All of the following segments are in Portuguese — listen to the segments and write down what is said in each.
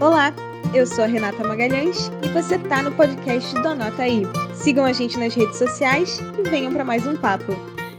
Olá, eu sou a Renata Magalhães e você tá no podcast do Anota Aí. Sigam a gente nas redes sociais e venham para mais um papo.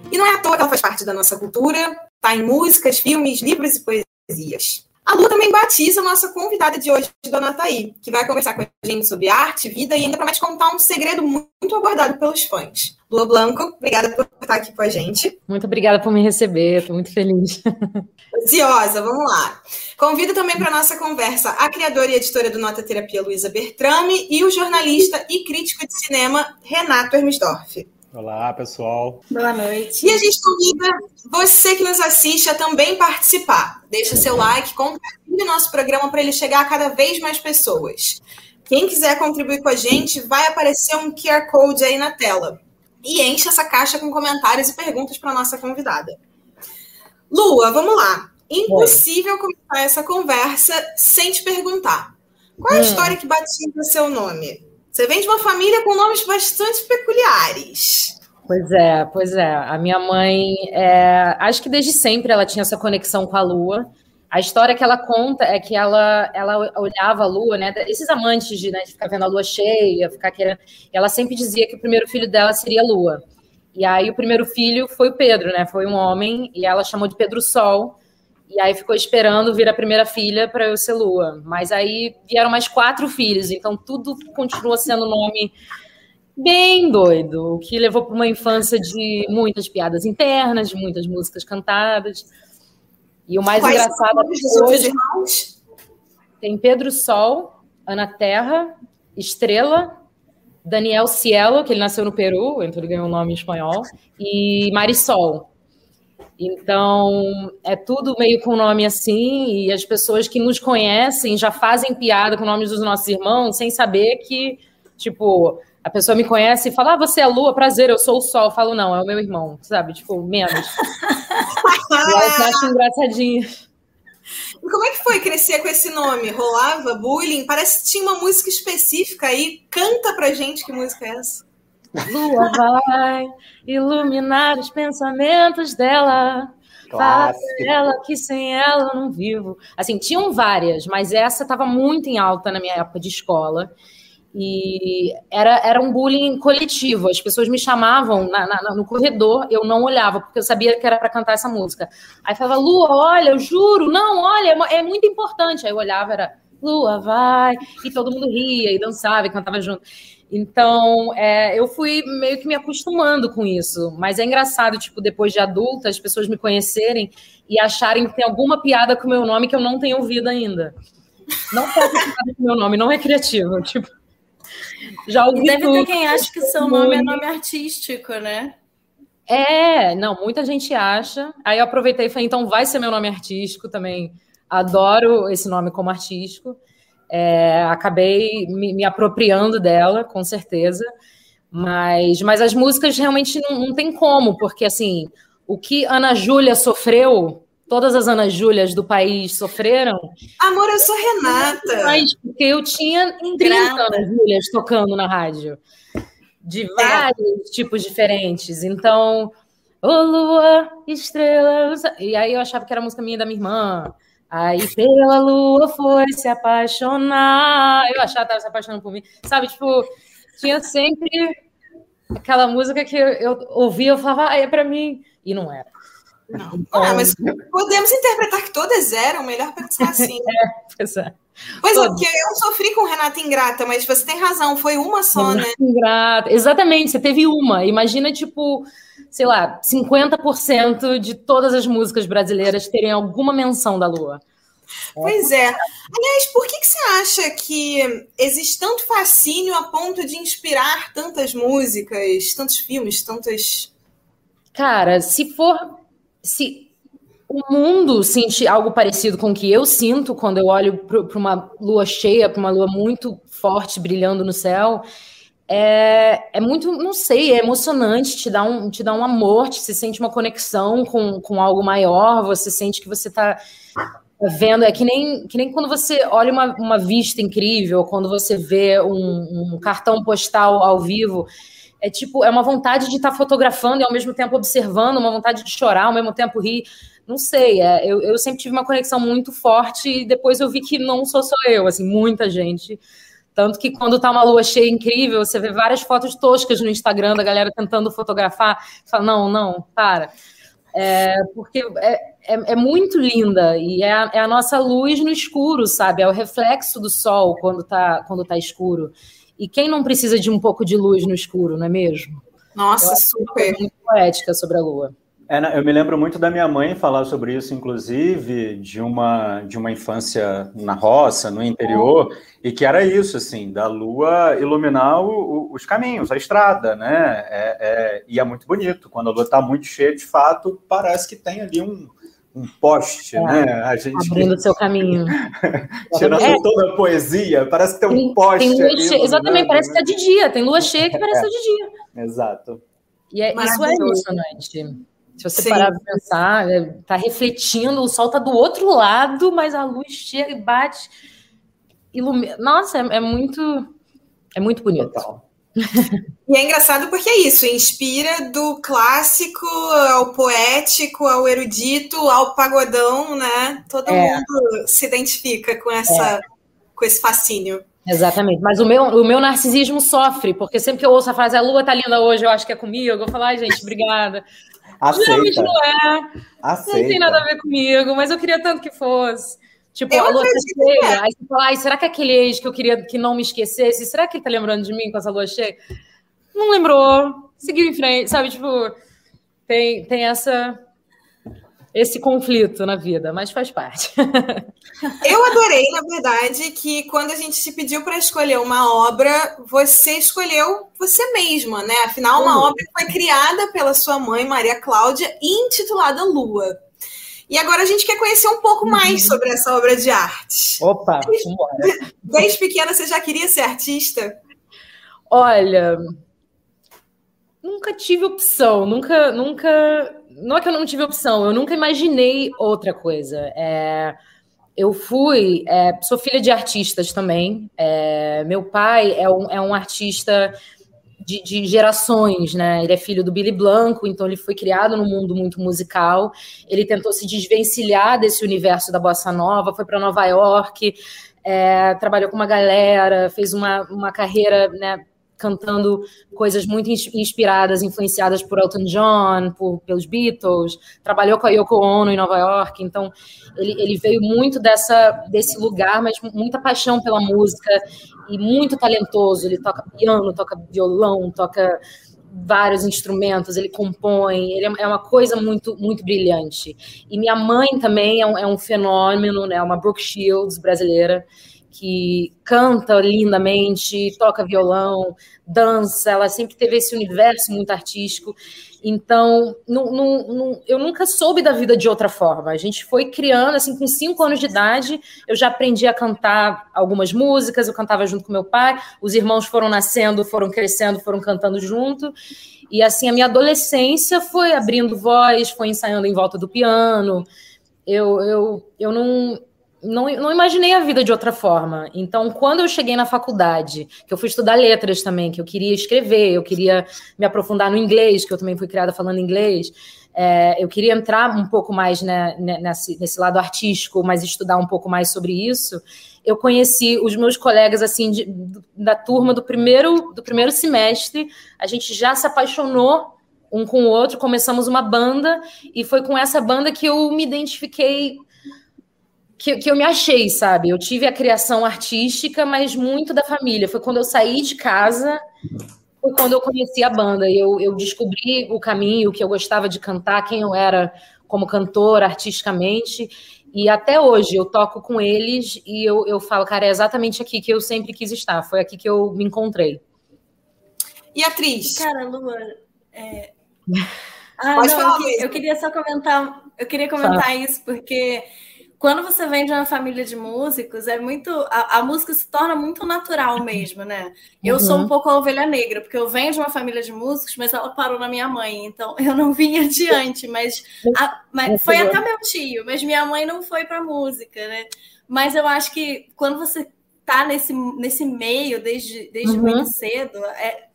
E não é à toa que ela faz parte da nossa cultura, tá em músicas, filmes, livros e poesias. A Lu também batiza a nossa convidada de hoje, Dona Thaí, que vai conversar com a gente sobre arte, vida e ainda promete contar um segredo muito aguardado pelos fãs. Lua Blanco, obrigada por estar aqui com a gente. Muito obrigada por me receber, estou muito feliz. Ansiosa, vamos lá. Convido também para a nossa conversa a criadora e editora do Nota Terapia, Luísa Bertrame, e o jornalista e crítico de cinema, Renato Hermesdorf. Olá, pessoal. Boa noite. E a gente convida você que nos assiste a também participar. Deixa seu like, compartilhe nosso programa para ele chegar a cada vez mais pessoas. Quem quiser contribuir com a gente, vai aparecer um QR Code aí na tela. E enche essa caixa com comentários e perguntas para nossa convidada. Lua, vamos lá. Impossível Oi. começar essa conversa sem te perguntar. Qual é a hum. história que batiza seu nome? Você vem de uma família com nomes bastante peculiares. Pois é, pois é. A minha mãe, é, acho que desde sempre ela tinha essa conexão com a lua. A história que ela conta é que ela, ela olhava a lua, né? Esses amantes de, né, de ficar vendo a lua cheia, ficar querendo. Ela sempre dizia que o primeiro filho dela seria a lua. E aí o primeiro filho foi o Pedro, né? Foi um homem, e ela chamou de Pedro Sol. E aí ficou esperando vir a primeira filha para eu ser Lua. Mas aí vieram mais quatro filhos, então tudo continua sendo nome bem doido, o que levou para uma infância de muitas piadas internas, de muitas músicas cantadas. E o mais Quais engraçado é hoje irmãos? tem Pedro Sol, Ana Terra, Estrela, Daniel Cielo, que ele nasceu no Peru, então ele ganhou um nome em espanhol, e Marisol. Então, é tudo meio com nome assim, e as pessoas que nos conhecem já fazem piada com nomes dos nossos irmãos, sem saber que, tipo, a pessoa me conhece e fala, ah, você é a lua, prazer, eu sou o sol. Eu falo, não, é o meu irmão, sabe? Tipo, menos. eu acho engraçadinho. E como é que foi crescer com esse nome? Rolava bullying? Parece que tinha uma música específica aí. Canta pra gente que música é essa. Lua vai iluminar os pensamentos dela. Fala pra ela que sem ela eu não vivo. Assim, tinham várias, mas essa estava muito em alta na minha época de escola. E era, era um bullying coletivo. As pessoas me chamavam na, na, no corredor, eu não olhava, porque eu sabia que era para cantar essa música. Aí falava, Lua, olha, eu juro, não, olha, é, é muito importante. Aí eu olhava, era Lua, vai, e todo mundo ria e dançava e cantava junto. Então, é, eu fui meio que me acostumando com isso. Mas é engraçado, tipo, depois de adulta, as pessoas me conhecerem e acharem que tem alguma piada com o meu nome que eu não tenho ouvido ainda. Não faço piada com o meu nome, não é criativo. Tipo, já ouvi e deve tudo, ter quem acha que seu nome é nome artístico, né? É, não, muita gente acha. Aí eu aproveitei e falei, então vai ser meu nome artístico também. Adoro esse nome como artístico. É, acabei me, me, apropriando dela, com certeza. Mas, mas as músicas realmente não, não tem como, porque assim, o que Ana Júlia sofreu, todas as Ana Júlias do país sofreram. Amor, eu sou Renata. Mas porque eu tinha 30 Ana Júlias tocando na rádio. De é. vários é. tipos diferentes. Então, ô oh, lua, estrela. E aí eu achava que era a música minha da minha irmã. Aí pela lua foi se apaixonar. Eu achava que estava se apaixonando por mim. Sabe, tipo, tinha sempre aquela música que eu, ouvia, eu falava, ah, é para mim. E não era. Não. Então, ah, mas podemos interpretar que todas eram, melhor pensar assim. é, pois é. Pois é, porque eu sofri com Renata Ingrata, mas você tem razão, foi uma só, Renata né? Ingrata, exatamente, você teve uma. Imagina, tipo, sei lá, 50% de todas as músicas brasileiras terem alguma menção da Lua. Pois é. Aliás, por que, que você acha que existe tanto fascínio a ponto de inspirar tantas músicas, tantos filmes, tantas. Cara, se for. Se o mundo sente algo parecido com o que eu sinto quando eu olho para uma lua cheia, para uma lua muito forte brilhando no céu, é, é muito, não sei, é emocionante, te dá um, te dá um amor, você sente uma conexão com, com algo maior, você sente que você está vendo, é que nem, que nem quando você olha uma, uma vista incrível, quando você vê um, um cartão postal ao vivo, é tipo, é uma vontade de estar tá fotografando e ao mesmo tempo observando, uma vontade de chorar, ao mesmo tempo rir. não sei, é, eu, eu sempre tive uma conexão muito forte e depois eu vi que não sou só eu, assim, muita gente. Tanto que quando tá uma lua cheia incrível, você vê várias fotos toscas no Instagram da galera tentando fotografar. Você fala, não, não, para. É, porque é, é, é, muito linda e é a, é a, nossa luz no escuro, sabe? É o reflexo do sol quando tá, quando tá escuro. E quem não precisa de um pouco de luz no escuro, não é mesmo? Nossa, super. muito poética sobre a lua. É, eu me lembro muito da minha mãe falar sobre isso, inclusive, de uma, de uma infância na roça, no interior, e que era isso, assim, da lua iluminar o, o, os caminhos, a estrada, né? É, é, e é muito bonito. Quando a lua está muito cheia, de fato, parece que tem ali um, um poste, é, né? A gente... Abrindo o seu caminho. Tirando é. toda a poesia, parece que tem um tem, poste. Tem ali, Exatamente, parece que está de dia. Tem lua cheia que parece que está de dia. Exato. E é, isso é emocionante. Se você Sim. parar para pensar, está é, refletindo, o sol está do outro lado, mas a luz chega e bate. Ilumina. Nossa, é, é muito. É muito bonito. Total. E é engraçado porque é isso, inspira do clássico ao poético, ao erudito, ao pagodão, né? Todo é. mundo se identifica com essa é. com esse fascínio. Exatamente. Mas o meu, o meu narcisismo sofre, porque sempre que eu ouço a frase a lua tá linda hoje, eu acho que é comigo, eu vou falar, gente, obrigada. Aceita. Geralmente não é. Aceita. Não tem nada a ver comigo, mas eu queria tanto que fosse. Tipo, eu a lua tá cheia. Aí você fala, ai, será que aquele ex que eu queria que não me esquecesse, será que ele tá lembrando de mim com essa lua cheia? Não lembrou. Seguiu em frente, sabe? Tipo, tem, tem essa esse conflito na vida, mas faz parte. Eu adorei, na verdade, que quando a gente te pediu para escolher uma obra, você escolheu você mesma, né? Afinal, uma uhum. obra foi criada pela sua mãe, Maria Cláudia, intitulada Lua. E agora a gente quer conhecer um pouco uhum. mais sobre essa obra de arte. Opa, desde, desde pequena você já queria ser artista? Olha, nunca tive opção, nunca, nunca não é que eu não tive opção, eu nunca imaginei outra coisa. É, eu fui, é, sou filha de artistas também. É, meu pai é um, é um artista de, de, gerações, né? Ele é filho do Billy Blanco, então ele foi criado num mundo muito musical. Ele tentou se desvencilhar desse universo da bossa nova, foi para Nova York, é, trabalhou com uma galera, fez uma, uma carreira né, cantando coisas muito inspiradas, influenciadas por Elton John, por, pelos Beatles, trabalhou com a Yoko Ono em Nova York, então ele, ele veio muito dessa, desse lugar, mas muita paixão pela música e muito talentoso. Ele toca piano, toca violão, toca vários instrumentos, ele compõe, ele é, é uma coisa muito muito brilhante. E minha mãe também é um, é um fenômeno, né? Uma Brooke Shields brasileira que canta lindamente, toca violão, dança, ela sempre teve esse universo muito artístico. Então, não, não, não, eu nunca soube da vida de outra forma. A gente foi criando, assim, com cinco anos de idade, eu já aprendi a cantar algumas músicas, eu cantava junto com meu pai, os irmãos foram nascendo, foram crescendo, foram cantando junto. E, assim, a minha adolescência foi abrindo voz, foi ensaiando em volta do piano. Eu, eu, eu não não, não imaginei a vida de outra forma. Então, quando eu cheguei na faculdade, que eu fui estudar letras também, que eu queria escrever, eu queria me aprofundar no inglês, que eu também fui criada falando inglês, é, eu queria entrar um pouco mais né, nesse, nesse lado artístico, mas estudar um pouco mais sobre isso. Eu conheci os meus colegas assim de, da turma do primeiro do primeiro semestre. A gente já se apaixonou um com o outro, começamos uma banda e foi com essa banda que eu me identifiquei que, que eu me achei, sabe? Eu tive a criação artística, mas muito da família. Foi quando eu saí de casa, foi quando eu conheci a banda. Eu, eu descobri o caminho, o que eu gostava de cantar, quem eu era como cantora, artisticamente. E até hoje eu toco com eles e eu, eu falo, cara, é exatamente aqui que eu sempre quis estar. Foi aqui que eu me encontrei. E atriz? Cara, Lua, é... Ah, Pode não, eu, eu, queria só comentar, eu queria comentar Fala. isso, porque quando você vem de uma família de músicos, é muito. A, a música se torna muito natural mesmo, né? Eu uhum. sou um pouco a ovelha negra, porque eu venho de uma família de músicos, mas ela parou na minha mãe, então eu não vim adiante, mas, a, mas foi até meu tio, mas minha mãe não foi para música, né? Mas eu acho que quando você tá nesse, nesse meio desde, desde uhum. muito cedo, é,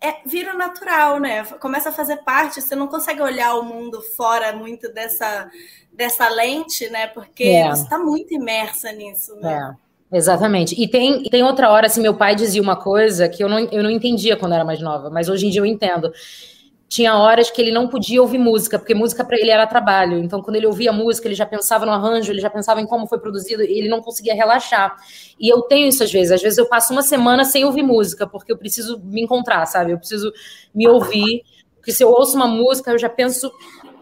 é, é, vira natural, né? Começa a fazer parte, você não consegue olhar o mundo fora muito dessa, dessa lente, né? Porque é. você está muito imersa nisso, né? É. Exatamente. E tem, tem outra hora, assim, meu pai dizia uma coisa que eu não, eu não entendia quando era mais nova, mas hoje em dia eu entendo tinha horas que ele não podia ouvir música, porque música para ele era trabalho. Então, quando ele ouvia música, ele já pensava no arranjo, ele já pensava em como foi produzido, e ele não conseguia relaxar. E eu tenho isso às vezes. Às vezes eu passo uma semana sem ouvir música, porque eu preciso me encontrar, sabe? Eu preciso me ouvir. Porque se eu ouço uma música, eu já penso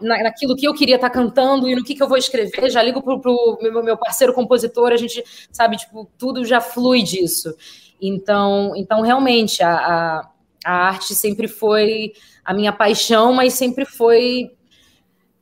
na, naquilo que eu queria estar tá cantando e no que, que eu vou escrever. Já ligo pro, pro meu, meu parceiro compositor, a gente, sabe, tipo, tudo já flui disso. Então, então realmente, a, a, a arte sempre foi a minha paixão, mas sempre foi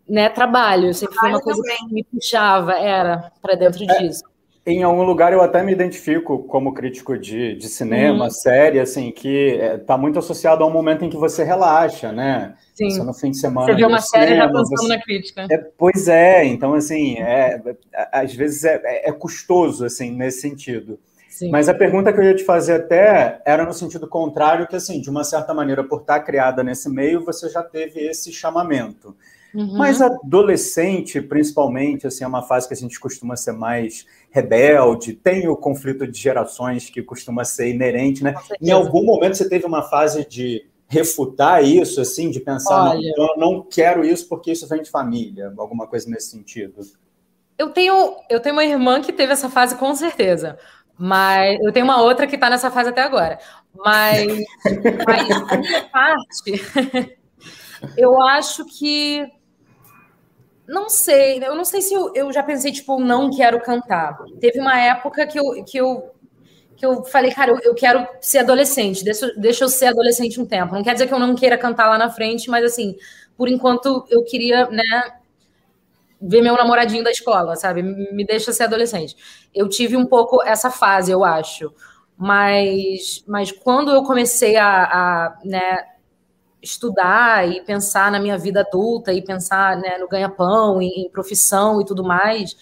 né, trabalho, sempre foi uma coisa também. que me puxava, era para dentro é, disso. Em algum lugar eu até me identifico como crítico de, de cinema, uhum. série, assim, que está é, muito associado a um momento em que você relaxa, né? Sim. Você no fim de semana. Você vê uma série já pensando você... na crítica. É, pois é, então, assim, é, às vezes é, é, é custoso, assim, nesse sentido. Sim. Mas a pergunta que eu ia te fazer até era no sentido contrário, que assim, de uma certa maneira, por estar criada nesse meio, você já teve esse chamamento. Uhum. Mas adolescente, principalmente, assim, é uma fase que a gente costuma ser mais rebelde, tem o conflito de gerações que costuma ser inerente, né? Em algum momento você teve uma fase de refutar isso, assim, de pensar, Olha, não, eu não quero isso porque isso vem de família, alguma coisa nesse sentido? Eu tenho, eu tenho uma irmã que teve essa fase com certeza. Mas eu tenho uma outra que está nessa fase até agora. Mas, mas a minha parte, eu acho que. Não sei, eu não sei se eu, eu já pensei, tipo, não quero cantar. Teve uma época que eu, que eu, que eu falei, cara, eu, eu quero ser adolescente, deixa, deixa eu ser adolescente um tempo. Não quer dizer que eu não queira cantar lá na frente, mas assim, por enquanto eu queria, né, ver meu namoradinho da escola, sabe? Me deixa ser adolescente. Eu tive um pouco essa fase, eu acho. Mas, mas quando eu comecei a, a né, estudar e pensar na minha vida adulta e pensar né, no ganha-pão, em, em, profissão e tudo mais,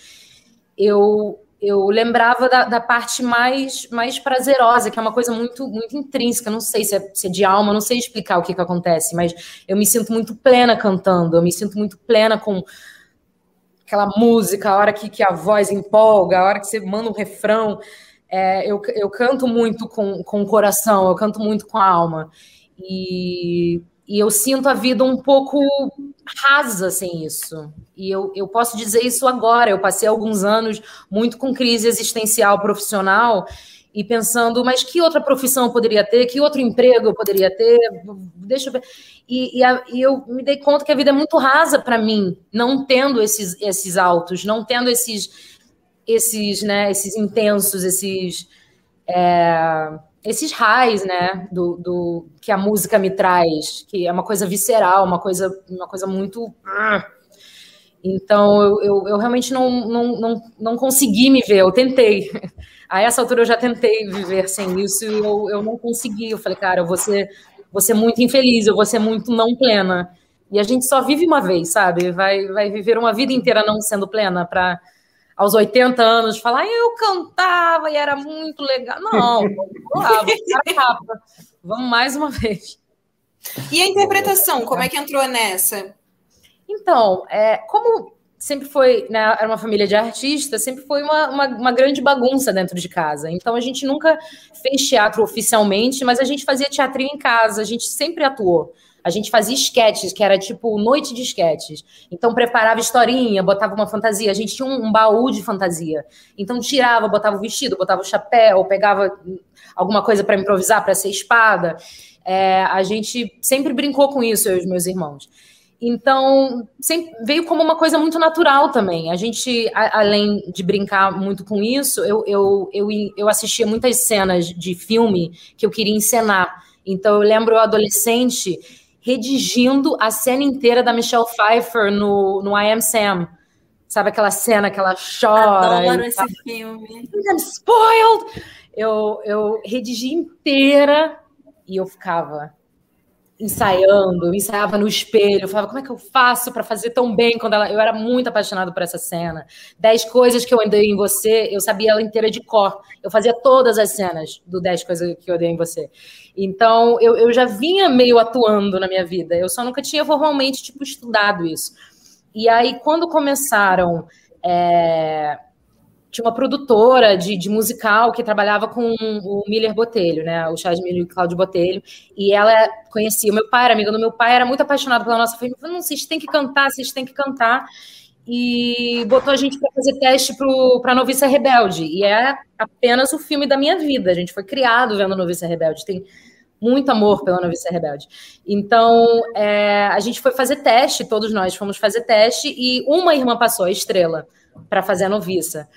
eu, eu lembrava da, da, parte mais, mais prazerosa, que é uma coisa muito, muito intrínseca, não sei se é, se é de alma, não sei explicar o que, que acontece, mas eu me sinto muito plena cantando, eu me sinto muito plena com aquela música, a hora que, que a voz empolga, a hora que você manda um refrão. É, eu, eu canto muito com, com o coração, eu canto muito com a alma. E, e eu sinto a vida um pouco rasa sem isso. E eu, eu posso dizer isso agora. Eu passei alguns anos muito com crise existencial profissional e pensando, mas que outra profissão eu poderia ter? Que outro emprego eu poderia ter? Deixa eu ver. E, e, a, e eu me dei conta que a vida é muito rasa para mim, não tendo esses, esses altos, não tendo esses, esses, né, esses intensos, esses, é, esses raios, né, do, do, que a música me traz, que é uma coisa visceral, uma coisa, uma coisa muito. Então, eu, eu, eu realmente não, não, não, não consegui me ver, eu tentei. A essa altura eu já tentei viver sem isso e eu, eu não consegui. Eu falei, cara, eu vou ser muito infeliz, eu vou ser muito não plena. E a gente só vive uma vez, sabe? Vai, vai viver uma vida inteira não sendo plena para aos 80 anos falar, eu cantava e era muito legal. Não, vamos mais uma vez. E a interpretação, como é que entrou nessa? Então, é, como sempre foi, né, era uma família de artistas, sempre foi uma, uma, uma, grande bagunça dentro de casa. Então a gente nunca fez teatro oficialmente, mas a gente fazia teatrinho em casa, a gente sempre atuou. A gente fazia esquetes, que era tipo noite de esquetes. Então preparava historinha, botava uma fantasia. A gente tinha um, um baú de fantasia. Então tirava, botava o vestido, botava o chapéu, pegava alguma coisa para improvisar, para ser espada. É, a gente sempre brincou com isso, eu e os meus irmãos. Então, sempre veio como uma coisa muito natural também. A gente, a, além de brincar muito com isso, eu, eu, eu, eu assistia muitas cenas de filme que eu queria encenar. Então, eu lembro eu adolescente redigindo a cena inteira da Michelle Pfeiffer no, no I Am Sam. Sabe aquela cena que ela chora? Adoro esse filme. I'm spoiled! Eu, eu redigi inteira e eu ficava ensaiando, ensaiava no espelho, falava, como é que eu faço para fazer tão bem quando ela. Eu era muito apaixonada por essa cena. Dez coisas que eu andei em você, eu sabia ela inteira de cor. Eu fazia todas as cenas do Dez coisas que eu andei em você. Então, eu, eu já vinha meio atuando na minha vida. Eu só nunca tinha formalmente, tipo, estudado isso. E aí, quando começaram. É tinha uma produtora de, de, musical que trabalhava com o Miller Botelho, né? O Charles Miller e o Cláudio Botelho. E ela conhecia o meu pai, era amiga do meu pai, era muito apaixonado pela nossa família. Falou, não, vocês têm que cantar, vocês têm que cantar. E botou a gente para fazer teste para Noviça Rebelde. E é apenas o filme da minha vida. A gente foi criado vendo Noviça Rebelde. Tem muito amor pela Noviça Rebelde. Então, é, a gente foi fazer teste, todos nós fomos fazer teste, e uma irmã passou, a Estrela, para fazer a noviça.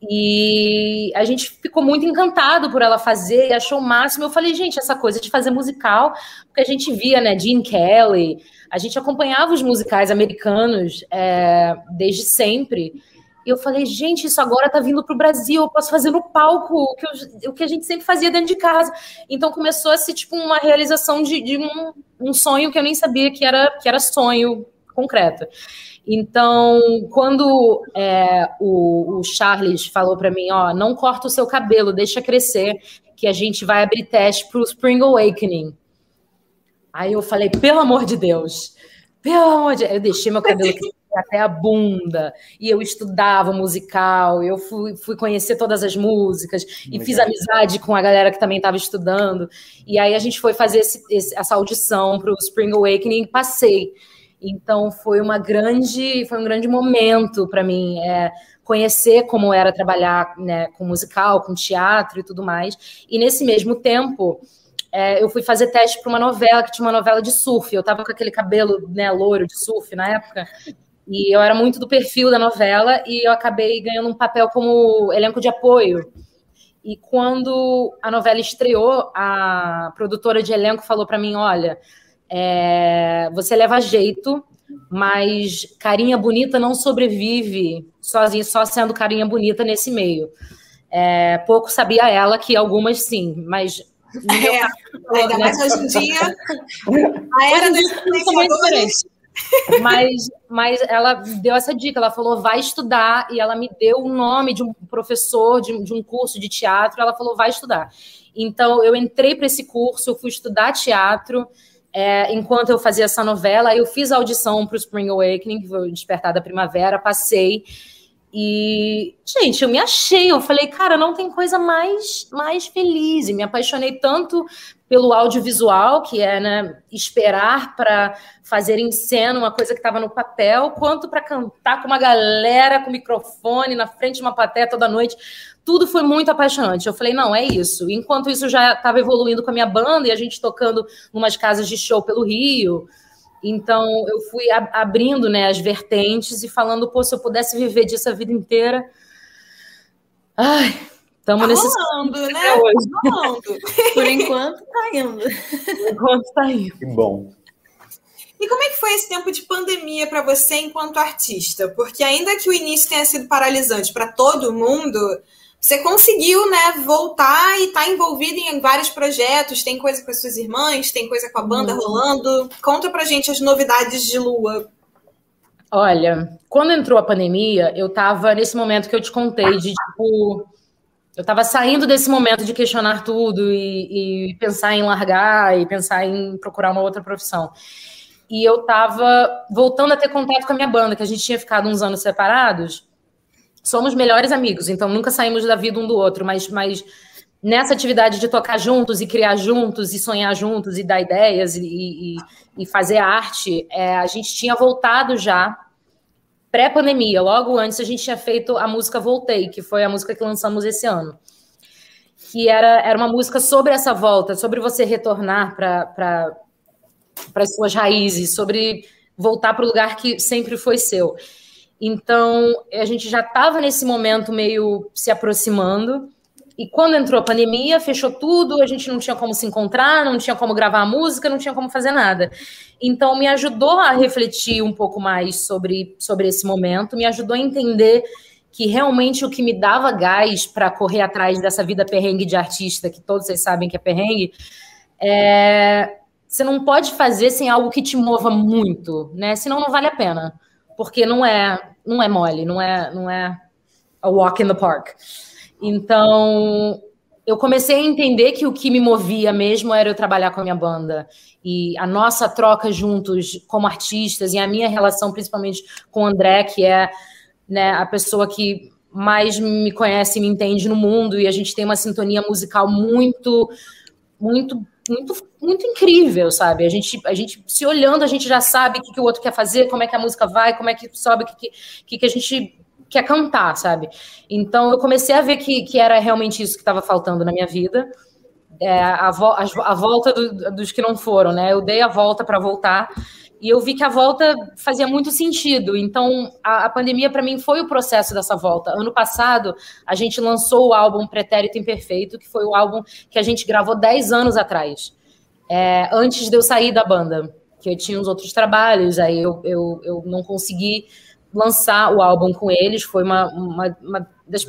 E a gente ficou muito encantado por ela fazer achou o máximo. Eu falei, gente, essa coisa de fazer musical, porque a gente via, né, Gene Kelly, a gente acompanhava os musicais americanos é, desde sempre. E eu falei, gente, isso agora tá vindo para o Brasil, eu posso fazer no palco o que, eu, o que a gente sempre fazia dentro de casa. Então começou a ser tipo uma realização de, de um, um sonho que eu nem sabia que era, que era sonho concreto. Então, quando é, o, o, Charles falou para mim, ó, não corta o seu cabelo, deixa crescer, que a gente vai abrir teste para o Spring Awakening. Aí eu falei, pelo amor de Deus, pelo amor de Deus. Eu deixei meu cabelo até a bunda, e eu estudava musical, eu fui, fui conhecer todas as músicas, e fiz amizade com a galera que também estava estudando. E aí a gente foi fazer esse, esse, essa audição para o Spring Awakening e passei. Então foi uma grande, foi um grande momento para mim é, conhecer como era trabalhar né, com musical, com teatro e tudo mais. E nesse mesmo tempo é, eu fui fazer teste para uma novela que tinha uma novela de surf. Eu estava com aquele cabelo né, loiro de surf na época. E eu era muito do perfil da novela e eu acabei ganhando um papel como elenco de apoio. E quando a novela estreou, a produtora de elenco falou para mim: olha, é, você leva jeito, mas carinha bonita não sobrevive sozinha, só sendo carinha bonita nesse meio. É, pouco sabia ela que algumas sim, mas. É, caso, ainda né? mais hoje em dia. A era dos influenciadores. Mas, mas ela deu essa dica, ela falou, vai estudar, e ela me deu o nome de um professor de, de um curso de teatro, ela falou, vai estudar. Então, eu entrei para esse curso, eu fui estudar teatro, é, enquanto eu fazia essa novela, eu fiz a audição para o Spring Awakening, que foi o Despertar da Primavera, passei. E, gente, eu me achei. Eu falei, cara, não tem coisa mais, mais feliz. E me apaixonei tanto pelo audiovisual, que é né, esperar para fazer em cena uma coisa que estava no papel, quanto para cantar com uma galera com microfone na frente de uma plateia toda noite tudo foi muito apaixonante. Eu falei, não, é isso. Enquanto isso já estava evoluindo com a minha banda e a gente tocando umas casas de show pelo Rio. Então eu fui abrindo né, as vertentes e falando, pô, se eu pudesse viver disso a vida inteira. Ai, estamos tá nesse. Rolando, né? Hoje. Tá rolando. Por enquanto tá indo. Por enquanto tá indo. Que bom. E como é que foi esse tempo de pandemia para você enquanto artista? Porque ainda que o início tenha sido paralisante para todo mundo, você conseguiu, né, voltar e estar tá envolvido em vários projetos, tem coisa com as suas irmãs, tem coisa com a banda uhum. rolando. Conta pra gente as novidades de Lua. Olha, quando entrou a pandemia, eu tava nesse momento que eu te contei de tipo. Eu tava saindo desse momento de questionar tudo e, e pensar em largar e pensar em procurar uma outra profissão. E eu tava voltando a ter contato com a minha banda, que a gente tinha ficado uns anos separados somos melhores amigos, então nunca saímos da vida um do outro, mas, mas nessa atividade de tocar juntos e criar juntos e sonhar juntos e dar ideias e, e, e fazer arte, é, a gente tinha voltado já pré-pandemia, logo antes a gente tinha feito a música Voltei, que foi a música que lançamos esse ano. Que era, era uma música sobre essa volta, sobre você retornar para as suas raízes, sobre voltar para o lugar que sempre foi seu. Então, a gente já estava nesse momento meio se aproximando. E quando entrou a pandemia, fechou tudo, a gente não tinha como se encontrar, não tinha como gravar música, não tinha como fazer nada. Então, me ajudou a refletir um pouco mais sobre, sobre esse momento, me ajudou a entender que realmente o que me dava gás para correr atrás dessa vida perrengue de artista, que todos vocês sabem que é perrengue, é, você não pode fazer sem algo que te mova muito, né? Senão não vale a pena, porque não é, não é mole, não é, não é a walk in the park. Então, eu comecei a entender que o que me movia mesmo era eu trabalhar com a minha banda e a nossa troca juntos como artistas e a minha relação principalmente com o André, que é né, a pessoa que mais me conhece e me entende no mundo e a gente tem uma sintonia musical muito muito muito muito incrível, sabe? A gente a gente se olhando, a gente já sabe o que, que o outro quer fazer, como é que a música vai, como é que sobe, o que, que, que a gente quer cantar, sabe? Então eu comecei a ver que, que era realmente isso que estava faltando na minha vida. É, a, vo a, a, volta do, dos que não foram, né? Eu dei a volta para voltar e eu vi que a volta fazia muito sentido. Então a, a pandemia para mim foi o processo dessa volta. Ano passado a gente lançou o álbum Pretérito Imperfeito, que foi o álbum que a gente gravou 10 anos atrás, é, antes de eu sair da banda, que eu tinha uns outros trabalhos, aí eu, eu, eu não consegui lançar o álbum com eles. Foi uma, uma, uma das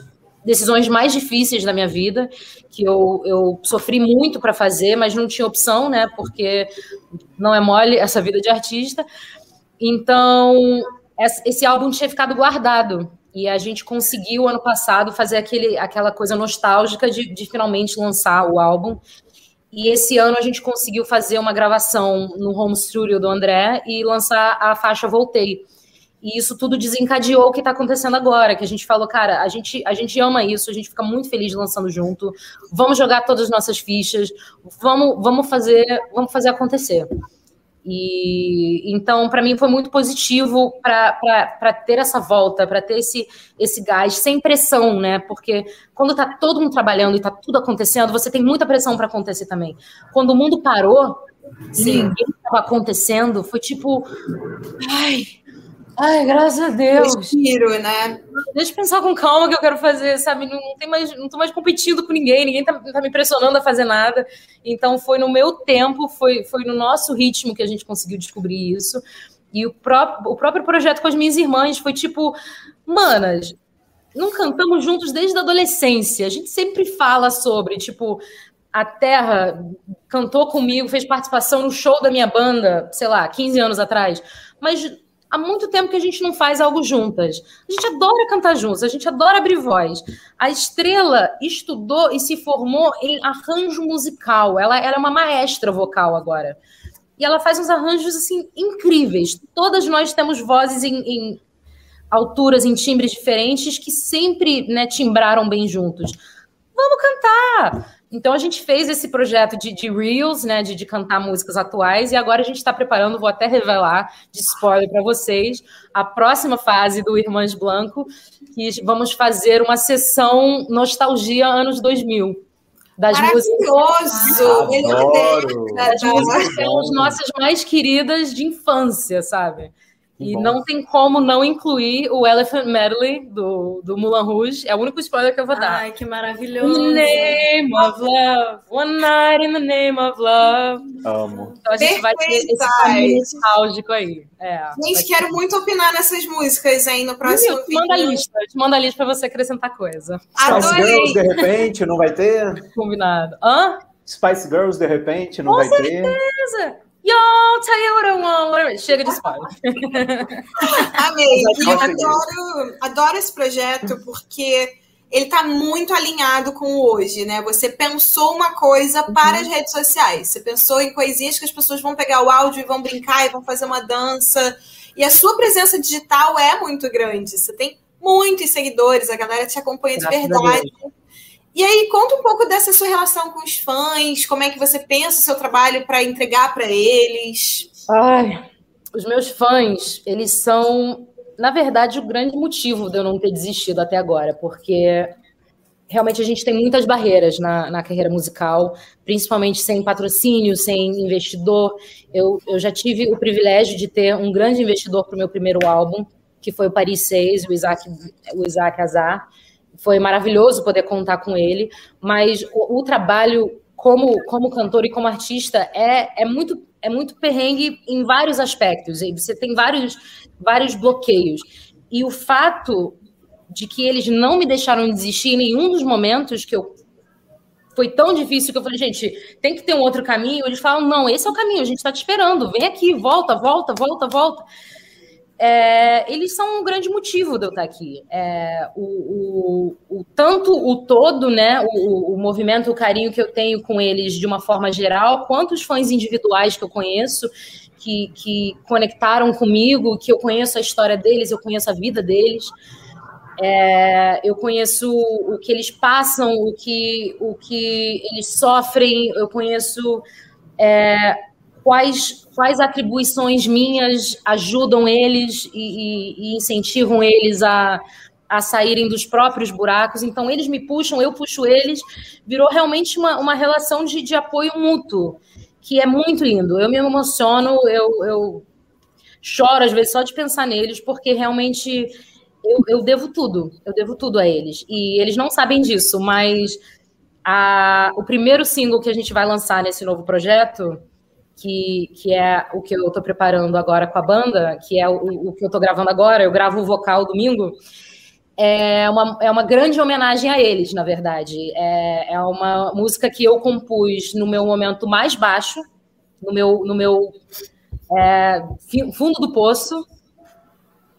decisões mais difíceis da minha vida, que eu, eu sofri muito para fazer, mas não tinha opção, né? Porque não é mole essa vida de artista. Então, esse álbum tinha ficado guardado. E a gente conseguiu, ano passado, fazer aquele, aquela coisa nostálgica de, de finalmente lançar o álbum. E esse ano a gente conseguiu fazer uma gravação no home studio do André e lançar a faixa Voltei e isso tudo desencadeou o que está acontecendo agora, que a gente falou, cara, a gente, a gente ama isso, a gente fica muito feliz lançando junto. Vamos jogar todas as nossas fichas, vamos, vamos fazer, vamos fazer acontecer. E então, para mim, foi muito positivo para ter essa volta, para ter esse, esse gás, sem pressão, né? Porque quando está todo mundo trabalhando e está tudo acontecendo, você tem muita pressão para acontecer também. Quando o mundo parou, Sim. ninguém estava acontecendo, foi tipo. Ai, Ai, graças a Deus. Respiro, né? Deixa eu pensar com calma o que eu quero fazer, sabe? Não, tem mais, não tô mais competindo com ninguém, ninguém tá, tá me pressionando a fazer nada. Então foi no meu tempo, foi, foi no nosso ritmo que a gente conseguiu descobrir isso. E o próprio, o próprio projeto com as minhas irmãs foi tipo, manas, não cantamos juntos desde a adolescência. A gente sempre fala sobre, tipo, a Terra cantou comigo, fez participação no show da minha banda, sei lá, 15 anos atrás. Mas há muito tempo que a gente não faz algo juntas. A gente adora cantar juntos, a gente adora abrir voz. A Estrela estudou e se formou em arranjo musical. Ela, ela é uma maestra vocal agora. E ela faz uns arranjos assim incríveis. Todas nós temos vozes em, em alturas, em timbres diferentes que sempre né, timbraram bem juntos. Vamos cantar! Então a gente fez esse projeto de, de Reels, né, de, de, cantar músicas atuais, e agora a gente está preparando, vou até revelar de spoiler para vocês, a próxima fase do Irmãs Blanco, que vamos fazer uma sessão nostalgia anos 2000. Das Maravilhoso! músicas, das músicas que são as nossas mais queridas de infância, sabe? E Bom. não tem como não incluir o Elephant Medley do, do Mulan Rouge. É o único spoiler que eu vou dar. Ai, que maravilhoso. In the name of love. One night in the name of love. Amo. Então a gente Perfeito. vai ter esse caminho nostálgico aí. É, gente, quero ter... muito opinar nessas músicas aí no próximo Meu, vídeo. Manda a lista. Te manda a lista pra você acrescentar coisa. Adorei. Girls, de repente, não vai ter? Combinado. Hã? Spice Girls, de repente, não Com vai certeza. ter? Com certeza. Yo, tell you what I want. Chega de spoiler. Amei. E eu adoro, adoro esse projeto porque ele está muito alinhado com o hoje, né? Você pensou uma coisa uhum. para as redes sociais. Você pensou em coisinhas que as pessoas vão pegar o áudio e vão brincar e vão fazer uma dança. E a sua presença digital é muito grande. Você tem muitos seguidores, a galera te acompanha de Graças verdade. E aí, conta um pouco dessa sua relação com os fãs, como é que você pensa o seu trabalho para entregar para eles? Ai, os meus fãs, eles são, na verdade, o grande motivo de eu não ter desistido até agora, porque realmente a gente tem muitas barreiras na, na carreira musical, principalmente sem patrocínio, sem investidor. Eu, eu já tive o privilégio de ter um grande investidor para o meu primeiro álbum, que foi o Paris 6, o Isaac, o Isaac Azar foi maravilhoso poder contar com ele, mas o, o trabalho como, como cantor e como artista é, é muito é muito perrengue em vários aspectos. Você tem vários, vários bloqueios. E o fato de que eles não me deixaram desistir em nenhum dos momentos que eu foi tão difícil que eu falei, gente, tem que ter um outro caminho. Eles falam, não, esse é o caminho, a gente está te esperando, vem aqui, volta, volta, volta, volta. É, eles são um grande motivo de eu estar aqui. É, o, o, o, tanto o todo, né, o, o movimento, o carinho que eu tenho com eles de uma forma geral, quanto os fãs individuais que eu conheço, que, que conectaram comigo, que eu conheço a história deles, eu conheço a vida deles. É, eu conheço o que eles passam, o que, o que eles sofrem, eu conheço é, quais, quais atribuições minhas ajudam eles e, e, e, incentivam eles a, a saírem dos próprios buracos. Então, eles me puxam, eu puxo eles. Virou realmente uma, uma relação de, de apoio mútuo, que é muito lindo. Eu me emociono, eu, eu choro às vezes só de pensar neles, porque realmente eu, eu devo tudo, eu devo tudo a eles. E eles não sabem disso, mas a, o primeiro single que a gente vai lançar nesse novo projeto, que, que é o que eu estou preparando agora com a banda, que é o, o que eu estou gravando agora, eu gravo o vocal domingo, é uma, é uma grande homenagem a eles, na verdade. É, é uma música que eu compus no meu momento mais baixo, no meu, no meu é, fundo do poço,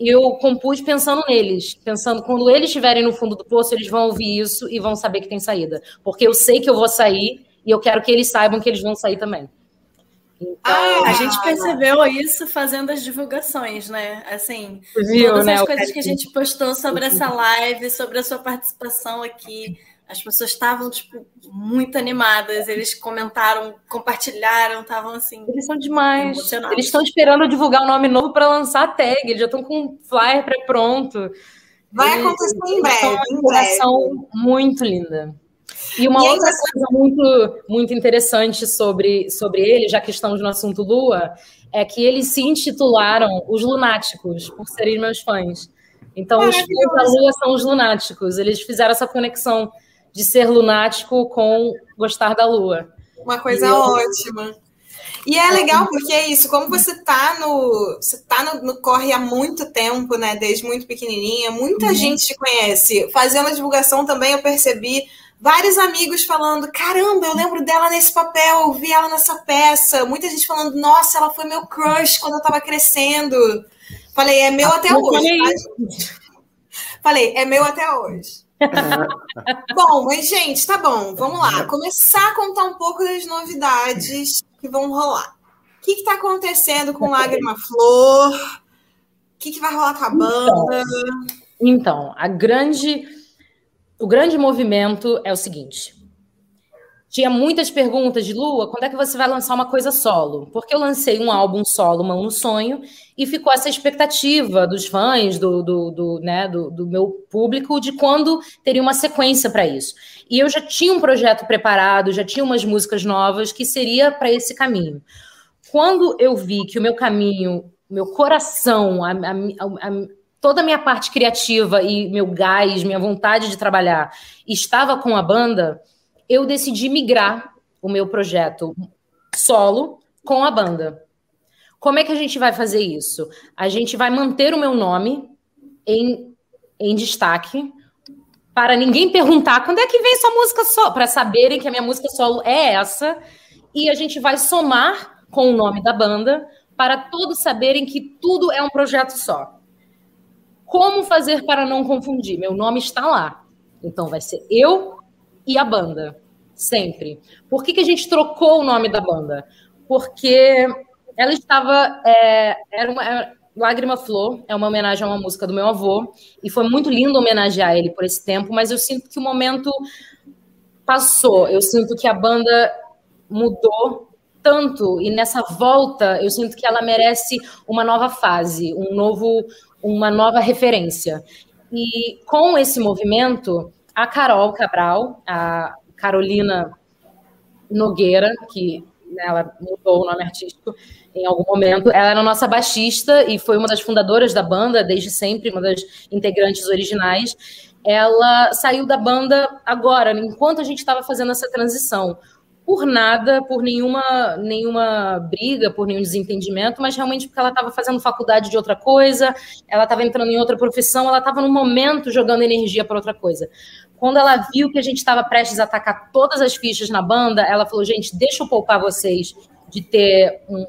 eu compus pensando neles, pensando quando eles estiverem no fundo do poço, eles vão ouvir isso e vão saber que tem saída. Porque eu sei que eu vou sair e eu quero que eles saibam que eles vão sair também. Então, ah, a gente percebeu isso fazendo as divulgações, né? Assim, Viu, todas né? as coisas que a gente postou sobre essa live, sobre a sua participação aqui, as pessoas estavam, tipo, muito animadas. Eles comentaram, compartilharam, estavam assim. Eles são demais. Eles estão esperando divulgar o um nome novo para lançar a tag. Eles já estão com o flyer pré-pronto. Vai acontecer em breve. Uma divulgação muito linda. E uma e outra coisa muito, muito interessante sobre, sobre eles, já que estamos no assunto Lua, é que eles se intitularam os Lunáticos, por serem meus fãs. Então, os fãs da Lua são os lunáticos. Eles fizeram essa conexão de ser lunático com gostar da lua. Uma coisa e ótima. E é legal porque é isso, como você tá no. Você tá no, no corre há muito tempo, né? Desde muito pequenininha, muita uhum. gente te conhece. Fazendo a divulgação também, eu percebi vários amigos falando: caramba, eu lembro dela nesse papel, eu vi ela nessa peça. Muita gente falando: nossa, ela foi meu crush quando eu tava crescendo. Falei, é meu ah, até hoje. Tá? Falei, é meu até hoje. bom, mas, gente, tá bom. Vamos lá. Começar a contar um pouco das novidades que vão rolar. O que está acontecendo com Lágrima Flor? O que, que vai rolar com a banda? Então, então, a grande, o grande movimento é o seguinte: tinha muitas perguntas de Lua, quando é que você vai lançar uma coisa solo? Porque eu lancei um álbum solo, Mão no Sonho, e ficou essa expectativa dos fãs, do, do, do né, do, do, meu público, de quando teria uma sequência para isso. E eu já tinha um projeto preparado, já tinha umas músicas novas que seria para esse caminho. Quando eu vi que o meu caminho, meu coração, a, a, a, toda a minha parte criativa e meu gás, minha vontade de trabalhar estava com a banda eu decidi migrar o meu projeto solo com a banda. Como é que a gente vai fazer isso? A gente vai manter o meu nome em, em destaque para ninguém perguntar quando é que vem sua música solo, para saberem que a minha música solo é essa, e a gente vai somar com o nome da banda para todos saberem que tudo é um projeto só. Como fazer para não confundir? Meu nome está lá. Então vai ser eu e a banda, sempre. Por que, que a gente trocou o nome da banda? Porque ela estava. É, era uma. Era, é, Lágrima Flor é uma homenagem a uma música do meu avô, e foi muito lindo homenagear ele por esse tempo, mas eu sinto que o momento passou, eu sinto que a banda mudou tanto, e nessa volta eu sinto que ela merece uma nova fase, um novo, uma nova referência. E com esse movimento, a Carol Cabral, a Carolina Nogueira, que né, ela mudou o nome artístico em algum momento. Ela era nossa baixista e foi uma das fundadoras da banda, desde sempre, uma das integrantes originais. Ela saiu da banda agora, enquanto a gente estava fazendo essa transição por nada, por nenhuma, nenhuma briga, por nenhum desentendimento, mas realmente porque ela estava fazendo faculdade de outra coisa, ela estava entrando em outra profissão, ela estava no momento jogando energia para outra coisa. Quando ela viu que a gente estava prestes a atacar todas as fichas na banda, ela falou: gente, deixa eu poupar vocês de ter um,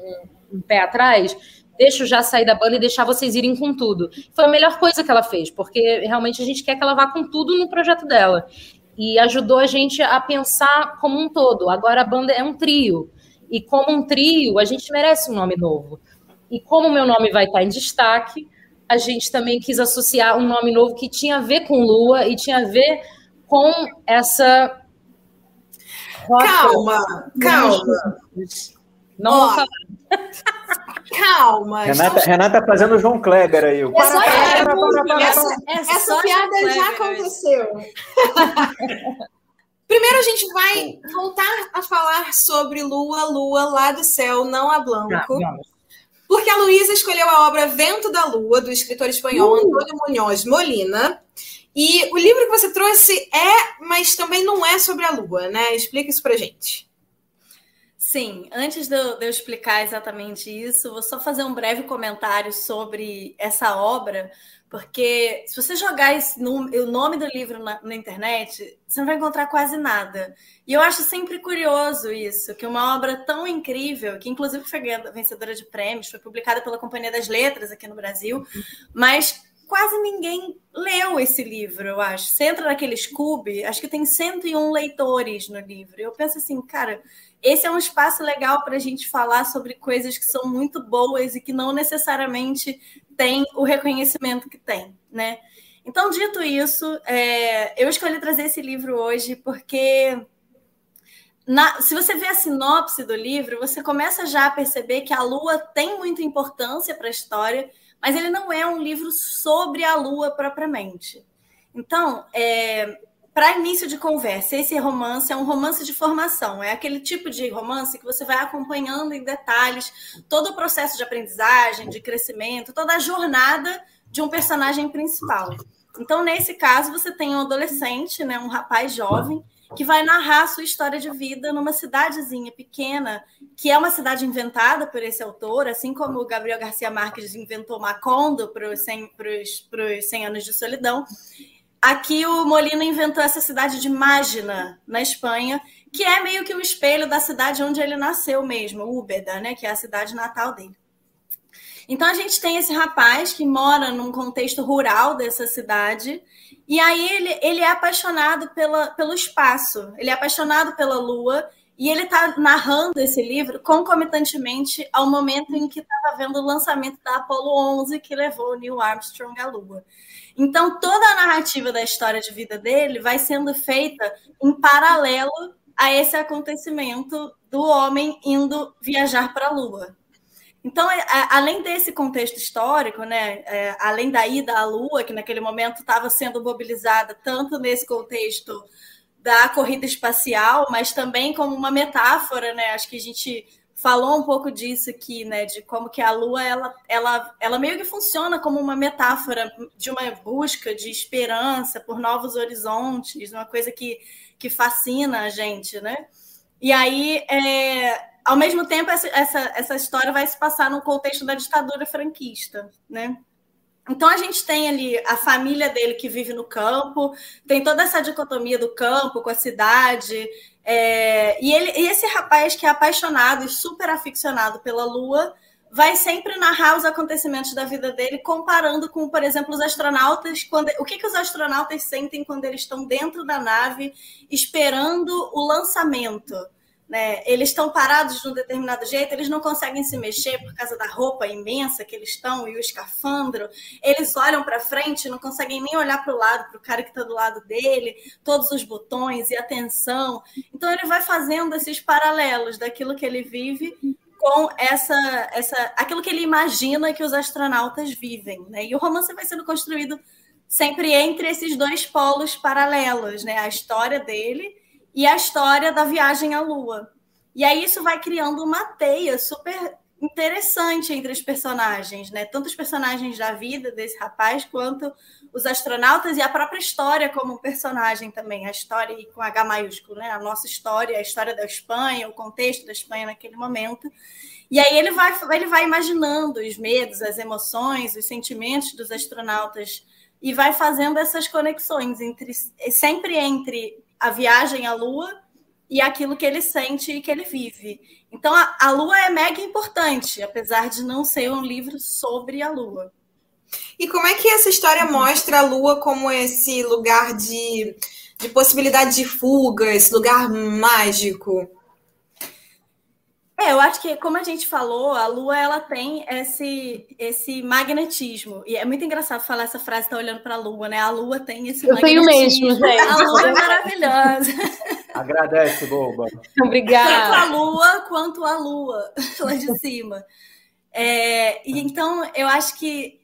um pé atrás, deixa eu já sair da banda e deixar vocês irem com tudo. Foi a melhor coisa que ela fez, porque realmente a gente quer que ela vá com tudo no projeto dela. E ajudou a gente a pensar como um todo. Agora a banda é um trio. E como um trio, a gente merece um nome novo. E como o meu nome vai estar em destaque, a gente também quis associar um nome novo que tinha a ver com Lua e tinha a ver com essa. Calma, calma. Não vou falar. Calma. Renata, estamos... Renata fazendo o João Kleber aí. É só para, para, para, essa, essa piada já aconteceu. Primeiro a gente vai voltar a falar sobre Lua, Lua lá do céu, não a Blanco. Tá, porque a Luísa escolheu a obra Vento da Lua, do escritor espanhol uh. Antônio Munhoz Molina. E o livro que você trouxe é, mas também não é sobre a Lua, né? Explica isso pra gente. Sim, antes de eu, de eu, explicar exatamente isso, vou só fazer um breve comentário sobre essa obra, porque se você jogar o nome do livro na, na, internet, você não vai encontrar quase nada. E eu acho sempre curioso isso, que uma obra tão incrível, que inclusive foi vencedora de prêmios, foi publicada pela Companhia das Letras aqui no Brasil, mas quase ninguém leu esse livro, eu acho. Você entra naquele Scooby, acho que tem 101 leitores no livro. Eu penso assim, cara, esse é um espaço legal para a gente falar sobre coisas que são muito boas e que não necessariamente têm o reconhecimento que tem, né? Então, dito isso, é, eu escolhi trazer esse livro hoje porque na, se você vê a sinopse do livro, você começa já a perceber que a Lua tem muita importância para a história mas ele não é um livro sobre a Lua propriamente. Então, é, para início de conversa, esse romance é um romance de formação, é aquele tipo de romance que você vai acompanhando em detalhes todo o processo de aprendizagem, de crescimento, toda a jornada de um personagem principal. Então, nesse caso, você tem um adolescente, né, um rapaz jovem, que vai narrar a sua história de vida numa cidadezinha pequena, que é uma cidade inventada por esse autor, assim como o Gabriel Garcia Marques inventou Macondo para os 100, 100 anos de solidão. Aqui o Molina inventou essa cidade de Mágina, na Espanha, que é meio que o espelho da cidade onde ele nasceu mesmo, Úbeda, né, que é a cidade natal dele. Então a gente tem esse rapaz que mora num contexto rural dessa cidade e aí ele, ele é apaixonado pela, pelo espaço, ele é apaixonado pela Lua, e ele está narrando esse livro concomitantemente ao momento em que estava vendo o lançamento da Apollo 11, que levou Neil Armstrong à Lua. Então, toda a narrativa da história de vida dele vai sendo feita em paralelo a esse acontecimento do homem indo viajar para a Lua. Então, é, além desse contexto histórico, né, é, além da ida à Lua, que naquele momento estava sendo mobilizada tanto nesse contexto da corrida espacial, mas também como uma metáfora, né? Acho que a gente falou um pouco disso aqui, né? De como que a Lua ela, ela, ela meio que funciona como uma metáfora de uma busca de esperança por novos horizontes, uma coisa que, que fascina a gente, né? E aí é, ao mesmo tempo, essa, essa, essa história vai se passar no contexto da ditadura franquista, né? Então a gente tem ali a família dele que vive no campo, tem toda essa dicotomia do campo com a cidade, é, e, ele, e esse rapaz que é apaixonado e super aficionado pela lua vai sempre narrar os acontecimentos da vida dele, comparando com, por exemplo, os astronautas, quando, o que, que os astronautas sentem quando eles estão dentro da nave esperando o lançamento né, eles estão parados de um determinado jeito, eles não conseguem se mexer por causa da roupa imensa que eles estão e o escafandro. Eles olham para frente, não conseguem nem olhar para o lado, para o cara que está do lado dele, todos os botões e atenção. Então ele vai fazendo esses paralelos daquilo que ele vive com essa, essa, aquilo que ele imagina que os astronautas vivem, né? E o romance vai sendo construído sempre entre esses dois polos paralelos, né? A história dele e a história da viagem à Lua. E aí isso vai criando uma teia super interessante entre os personagens, né? Tanto os personagens da vida desse rapaz quanto os astronautas e a própria história como personagem também, a história com H maiúsculo, né? A nossa história, a história da Espanha, o contexto da Espanha naquele momento. E aí ele vai ele vai imaginando os medos, as emoções, os sentimentos dos astronautas e vai fazendo essas conexões entre sempre entre a viagem à Lua e aquilo que ele sente e que ele vive. Então, a, a Lua é mega importante, apesar de não ser um livro sobre a Lua. E como é que essa história mostra a Lua como esse lugar de, de possibilidade de fuga, esse lugar mágico? É, eu acho que, como a gente falou, a Lua ela tem esse, esse magnetismo. E é muito engraçado falar essa frase, tá olhando para a Lua, né? A Lua tem esse eu magnetismo. Eu tenho mesmo, gente. A Lua é maravilhosa. Agradece, boba. Obrigada. Tanto a Lua quanto a Lua, lá de cima. É, e então, eu acho que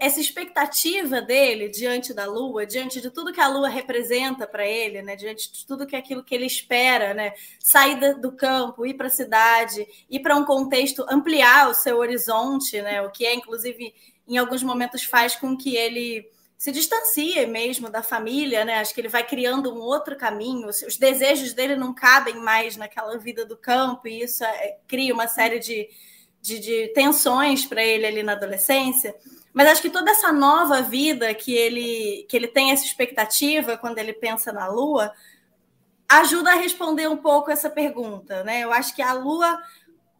essa expectativa dele diante da Lua, diante de tudo que a Lua representa para ele, né, diante de tudo que é aquilo que ele espera, né, sair do campo, ir para a cidade, ir para um contexto, ampliar o seu horizonte, né, o que é, inclusive, em alguns momentos faz com que ele se distancie mesmo da família, né? Acho que ele vai criando um outro caminho. Os desejos dele não cabem mais naquela vida do campo, e isso é, cria uma série de, de, de tensões para ele ali na adolescência. Mas acho que toda essa nova vida que ele, que ele tem essa expectativa quando ele pensa na Lua ajuda a responder um pouco essa pergunta, né? Eu acho que a Lua,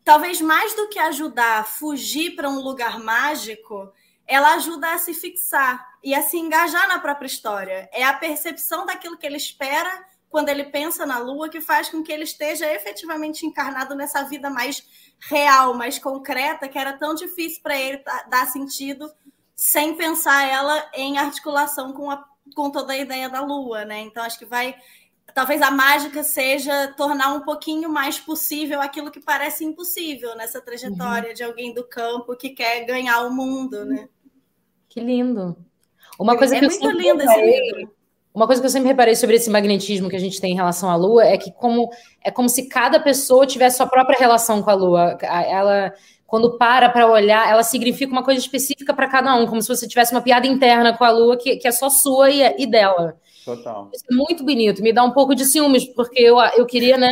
talvez mais do que ajudar a fugir para um lugar mágico, ela ajuda a se fixar e a se engajar na própria história. É a percepção daquilo que ele espera quando ele pensa na Lua que faz com que ele esteja efetivamente encarnado nessa vida mais real, mais concreta, que era tão difícil para ele dar sentido sem pensar ela em articulação com, a, com toda a ideia da Lua, né? Então acho que vai talvez a mágica seja tornar um pouquinho mais possível aquilo que parece impossível nessa trajetória uhum. de alguém do campo que quer ganhar o mundo, né? Que lindo. Uma coisa é que muito eu lindo esse livro. Uma coisa que eu sempre reparei sobre esse magnetismo que a gente tem em relação à Lua é que como é como se cada pessoa tivesse sua própria relação com a Lua. Ela quando para para olhar, ela significa uma coisa específica para cada um, como se você tivesse uma piada interna com a Lua que, que é só sua e, e dela. Total. Isso é muito bonito, me dá um pouco de ciúmes, porque eu, eu queria, né?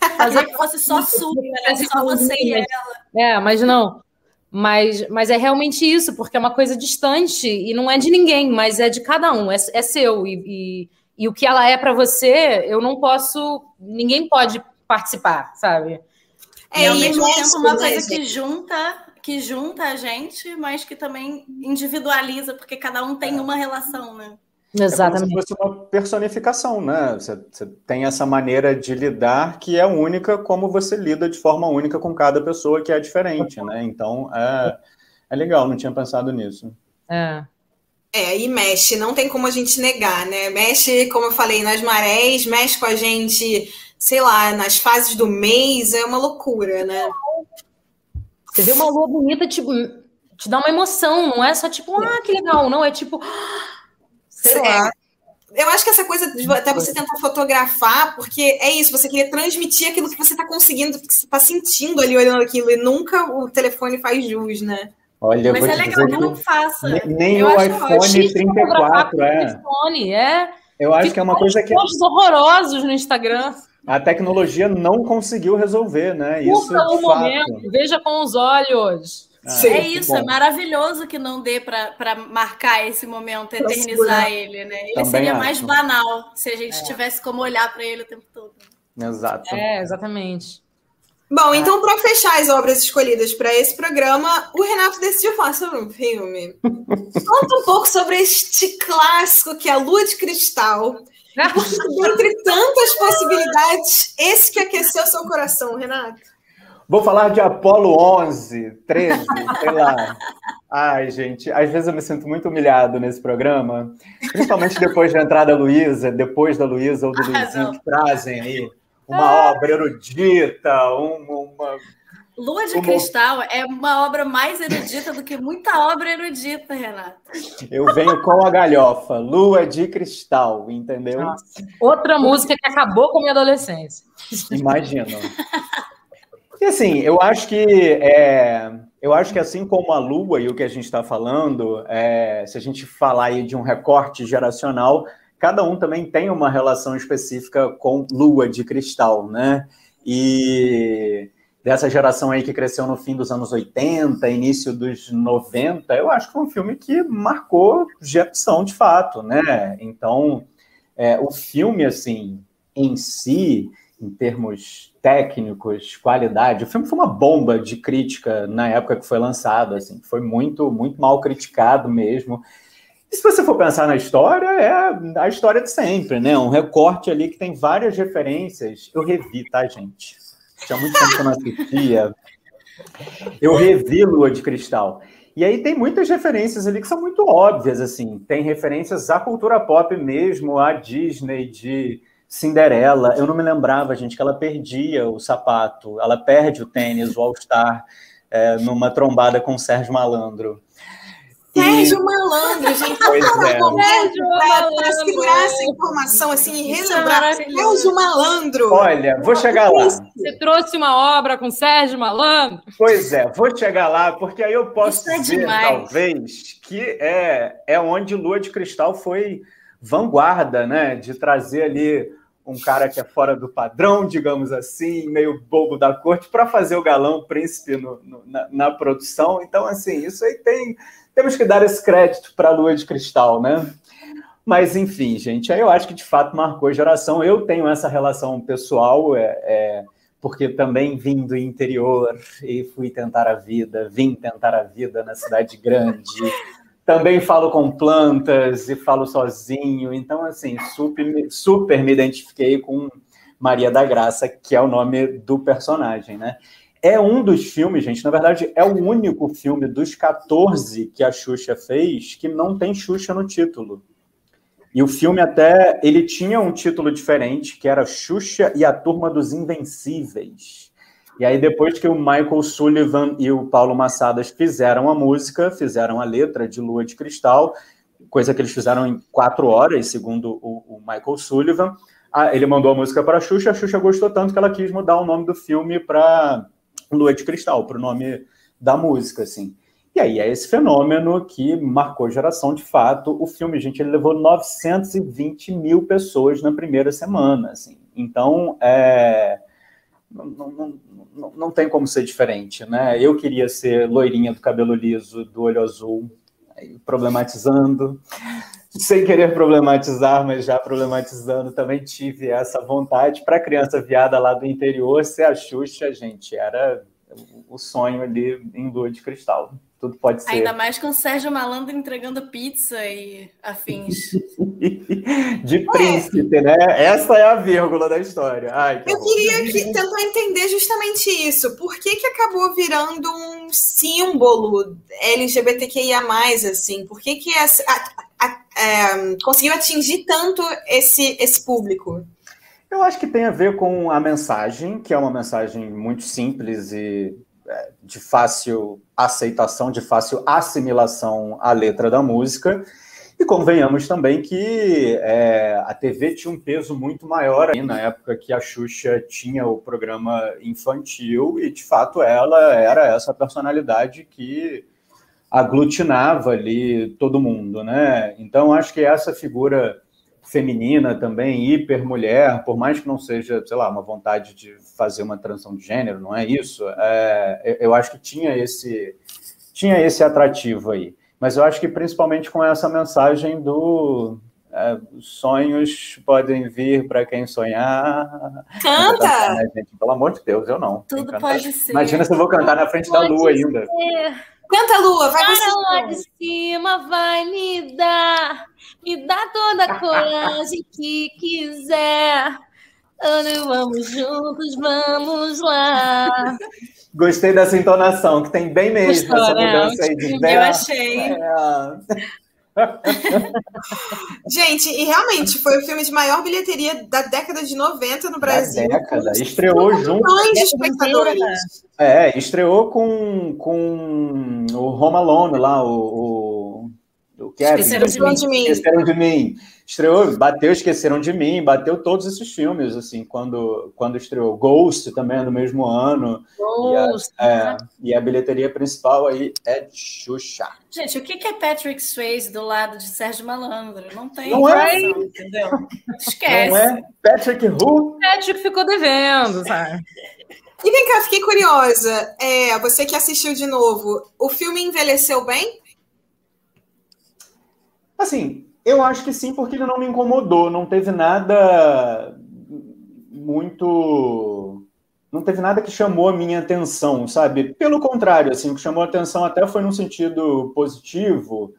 Fazer que fosse só sua, né? só você e ela. É, mas não. Mas, mas é realmente isso, porque é uma coisa distante e não é de ninguém, mas é de cada um, é, é seu. E, e, e o que ela é para você, eu não posso, ninguém pode participar, sabe? É, e ao mesmo tempo uma coisa que junta, que junta a gente, mas que também individualiza, porque cada um tem é. uma relação, né? Exatamente. É como se fosse uma personificação, né? Você, você, tem essa maneira de lidar que é única, como você lida de forma única com cada pessoa que é diferente, né? Então é, é legal, não tinha pensado nisso. É. É, e mexe, não tem como a gente negar, né? Mexe, como eu falei, nas marés, mexe com a gente, sei lá, nas fases do mês, é uma loucura, né? Você vê uma lua bonita, tipo, te dá uma emoção, não é só tipo, ah, que legal, não, é tipo Sei lá. Eu acho que essa coisa de até você tentar fotografar, porque é isso, você queria transmitir aquilo que você está conseguindo, que você está sentindo ali olhando aquilo, e nunca o telefone faz jus, né? Olha, Mas é legal que não faça. Nem eu o iPhone 34, é. iPhone, é. Eu acho que é uma coisa que. horrorosos no Instagram. A tecnologia não conseguiu resolver, né? Isso Usa um momento, veja com os olhos. Ah, é isso, é maravilhoso que não dê para marcar esse momento, eternizar ele, né? Ele Também seria acho. mais banal se a gente é. tivesse como olhar para ele o tempo todo. Exato. É, exatamente. Bom, é. então, para fechar as obras escolhidas para esse programa, o Renato decidiu falar sobre um filme. Conta um pouco sobre este clássico que é a Lua de Cristal. Entre tantas possibilidades, esse que aqueceu seu coração, Renato. Vou falar de Apolo 11, 13, sei lá. Ai, gente, às vezes eu me sinto muito humilhado nesse programa, principalmente depois da entrada da Luísa, depois da Luísa ou do ah, Luizinho, que trazem aí uma ah. obra erudita, uma, uma Lua de Cristal é uma obra mais erudita do que muita obra erudita, Renato. Eu venho com a galhofa, Lua de Cristal, entendeu? Nossa. Outra música que acabou com a minha adolescência. Imagina. E assim, eu acho que é, eu acho que assim como a Lua e o que a gente está falando, é, se a gente falar aí de um recorte geracional, cada um também tem uma relação específica com Lua de cristal, né? E, dessa geração aí que cresceu no fim dos anos 80, início dos 90, eu acho que foi um filme que marcou geração de fato, né? Então, é, o filme, assim, em si, em termos técnicos, qualidade, o filme foi uma bomba de crítica na época que foi lançado, assim, foi muito, muito mal criticado mesmo. E se você for pensar na história, é a história de sempre, né? Um recorte ali que tem várias referências. Eu revi, tá, gente? Tinha muito tempo que eu não assistia. Eu revi Lua de Cristal. E aí tem muitas referências ali que são muito óbvias, assim. Tem referências à cultura pop mesmo, à Disney, de Cinderela. Eu não me lembrava, gente, que ela perdia o sapato. Ela perde o tênis, o All-Star, é, numa trombada com o Sérgio Malandro. Sérgio Malandro, gente. Pois é. Para segurar essa informação assim e relembrar. Sérgio Malandro. Olha, vou chegar lá. Você trouxe uma obra com Sérgio Malandro? Pois é, vou chegar lá, porque aí eu posso é dizer, demais. talvez, que é, é onde Lua de Cristal foi vanguarda, né? De trazer ali um cara que é fora do padrão, digamos assim, meio bobo da corte, para fazer o galão príncipe no, no, na, na produção. Então, assim, isso aí tem temos que dar esse crédito para a Lua de Cristal, né? Mas, enfim, gente, aí eu acho que de fato marcou geração. Eu tenho essa relação pessoal, é, é, porque também vim do interior e fui tentar a vida, vim tentar a vida na cidade grande. Também falo com plantas e falo sozinho. Então, assim, super, super me identifiquei com Maria da Graça, que é o nome do personagem, né? É um dos filmes, gente, na verdade, é o único filme dos 14 que a Xuxa fez que não tem Xuxa no título. E o filme até, ele tinha um título diferente, que era Xuxa e a Turma dos Invencíveis. E aí depois que o Michael Sullivan e o Paulo Massadas fizeram a música, fizeram a letra de Lua de Cristal, coisa que eles fizeram em quatro horas, segundo o, o Michael Sullivan, ele mandou a música para a Xuxa, a Xuxa gostou tanto que ela quis mudar o nome do filme para Lua de Cristal, para o nome da música, assim. E aí é esse fenômeno que marcou geração de fato. O filme, gente, ele levou 920 mil pessoas na primeira semana, assim. Então, é... não, não, tem como ser diferente, né? Eu queria ser loirinha do cabelo liso, do olho azul, problematizando, sem querer problematizar, mas já problematizando, também tive essa vontade. Para criança viada lá do interior, ser a Xuxa, gente, era o sonho ali em lua de cristal. Tudo pode ser. Ainda mais com o Sérgio Malandro entregando pizza e afins. de príncipe, né? Essa é a vírgula da história. Ai, que Eu queria que, tentar entender justamente isso. Por que, que acabou virando um símbolo LGBTQIA+, assim? Por que, que essa, a, a, é, conseguiu atingir tanto esse, esse público? Eu acho que tem a ver com a mensagem, que é uma mensagem muito simples e de fácil aceitação, de fácil assimilação à letra da música. E convenhamos também que é, a TV tinha um peso muito maior aí na época que a Xuxa tinha o programa infantil, e de fato ela era essa personalidade que aglutinava ali todo mundo, né? Então acho que essa figura feminina também, hiper mulher, por mais que não seja, sei lá, uma vontade de fazer uma transição de gênero, não é isso? É, eu acho que tinha esse, tinha esse atrativo aí. Mas eu acho que principalmente com essa mensagem do é, sonhos podem vir para quem sonhar. Canta! Gente? Pelo amor de Deus, eu não. Tudo pode ser. Imagina se eu vou cantar na frente pode da lua ser. ainda. Canta, Lua, vai Para você. lá de cima vai me dar, me dá toda a coragem que quiser. Vamos juntos, vamos lá. Gostei dessa entonação, que tem bem mesmo Gostou, essa né? mudança aí de Eu achei. É. Gente, e realmente foi o filme de maior bilheteria da década de 90 no Brasil. Da década. Estreou junto. de espectadores. É, estreou com, com o Home Alone lá, o, o, o Kevin. Esqueceram de mim. Esqueceram de mim. Estreou, bateu Esqueceram de Mim, bateu todos esses filmes, assim, quando, quando estreou. Ghost também no mesmo ano. Ghost. E a, é, e a bilheteria principal aí é Xuxa. Gente, o que é Patrick Swayze do lado de Sérgio Malandro? Não tem não é? entendeu? Esquece. Não é? Patrick who? Patrick ficou devendo, sabe? E vem cá, fiquei curiosa. É, você que assistiu de novo, o filme envelheceu bem? Assim, eu acho que sim, porque ele não me incomodou. Não teve nada muito. Não teve nada que chamou a minha atenção, sabe? Pelo contrário, assim, o que chamou a atenção até foi num sentido positivo,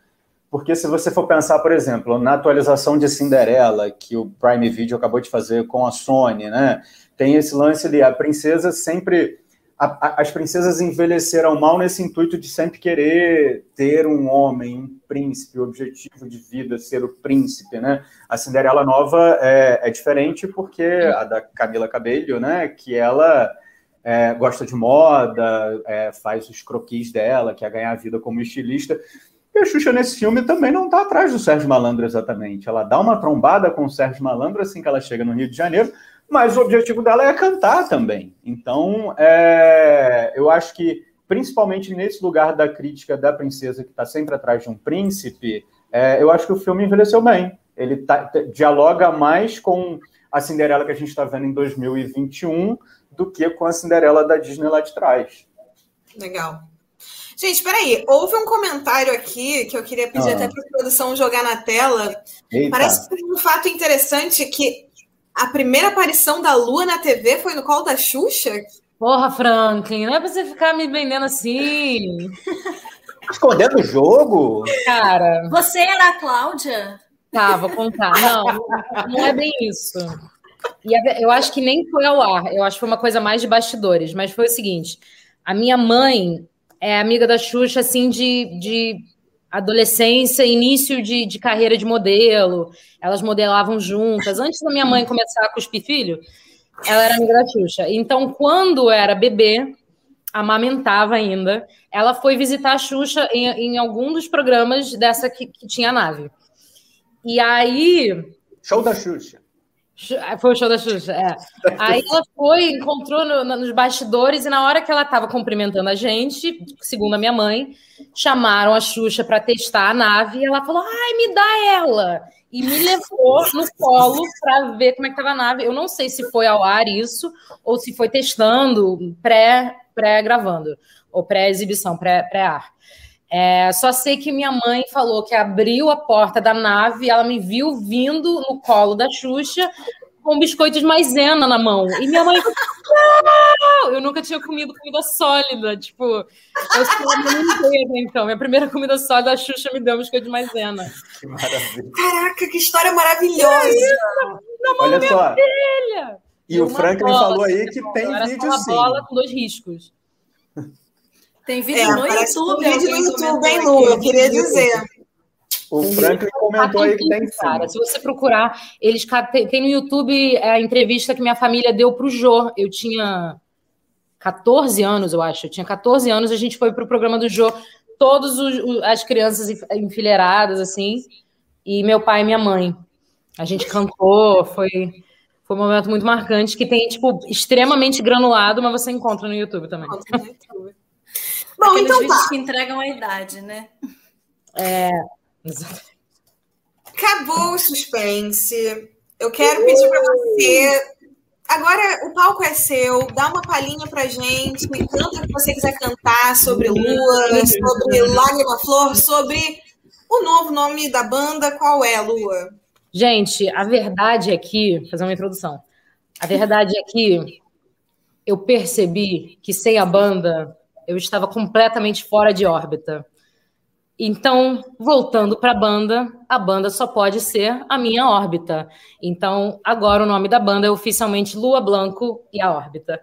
porque se você for pensar, por exemplo, na atualização de Cinderela, que o Prime Video acabou de fazer com a Sony, né? Tem esse lance ali, a princesa sempre a, a, as princesas envelheceram mal nesse intuito de sempre querer ter um homem, um príncipe, o objetivo de vida ser o príncipe, né? A Cinderela nova é, é diferente porque a da Camila Cabello, né? Que ela é, gosta de moda, é, faz os croquis dela, quer ganhar a vida como estilista. E a Xuxa nesse filme também não está atrás do Sérgio Malandro exatamente. Ela dá uma trombada com o Sérgio Malandro assim que ela chega no Rio de Janeiro, mas o objetivo dela é cantar também. Então, é, eu acho que, principalmente nesse lugar da crítica da princesa que está sempre atrás de um príncipe, é, eu acho que o filme envelheceu bem. Ele tá, dialoga mais com a Cinderela que a gente está vendo em 2021 do que com a Cinderela da Disney lá de trás. Legal. Gente, peraí, houve um comentário aqui que eu queria pedir ah. até para a produção jogar na tela. Eita. Parece um fato interessante que a primeira aparição da Lua na TV foi no colo da Xuxa? Porra, Franklin, não é pra você ficar me vendendo assim. Escondendo o jogo? Cara. Você era a Cláudia? Tá, vou contar. Não, não é bem isso. E eu acho que nem foi ao ar, eu acho que foi uma coisa mais de bastidores, mas foi o seguinte: a minha mãe é amiga da Xuxa, assim, de, de adolescência, início de, de carreira de modelo, elas modelavam juntas. Antes da minha mãe começar a cuspir filho, ela era amiga da Xuxa. Então, quando era bebê, amamentava ainda, ela foi visitar a Xuxa em, em algum dos programas dessa que, que tinha a nave. E aí. Show da Xuxa. Foi o show da Xuxa, é. Aí ela foi, encontrou no, nos bastidores, e na hora que ela estava cumprimentando a gente, segundo a minha mãe, chamaram a Xuxa para testar a nave, e ela falou: ai, me dá ela! E me levou no colo para ver como é que estava a nave. Eu não sei se foi ao ar isso, ou se foi testando, pré-gravando, pré ou pré-exibição, pré-ar. pré ar é, só sei que minha mãe falou que abriu a porta da nave, ela me viu vindo no colo da Xuxa com biscoito de maisena na mão. E minha mãe, não! Eu nunca tinha comido comida sólida. Tipo, eu sou uma inteira, então. Minha primeira comida sólida, a Xuxa me deu um biscoito de maisena. Que maravilha. Caraca, que história maravilhosa! Na mão Olha da minha só. filha! E, o Franklin falou aí que tem vídeo sim. Uma bola com dois riscos. Tem vídeo é, no YouTube. Tem vídeo no YouTube, hein, Lu? Eu queria dizer. O Franklin comentou aí que tem cara. Se você procurar, eles tem no YouTube a entrevista que minha família deu para o Jô. Eu tinha 14 anos, eu acho. Eu tinha 14 anos, a gente foi para o programa do Jô, todas as crianças enfileiradas, assim, e meu pai e minha mãe. A gente cantou, foi, foi um momento muito marcante, que tem, tipo, extremamente granulado, mas você encontra no YouTube também. Encontra no YouTube. Bom, Aqueles então tá. que entregam a idade, né? É. Acabou o suspense. Eu quero pedir para você. Agora o palco é seu, dá uma palhinha pra gente, canta o que você quiser cantar sobre Lua, sobre Lágrima Flor, sobre o novo nome da banda. Qual é, Lua? Gente, a verdade é que, vou fazer uma introdução. A verdade é que eu percebi que sem a banda eu estava completamente fora de órbita. Então, voltando para a banda, a banda só pode ser a minha órbita. Então, agora o nome da banda é oficialmente Lua Blanco e a órbita.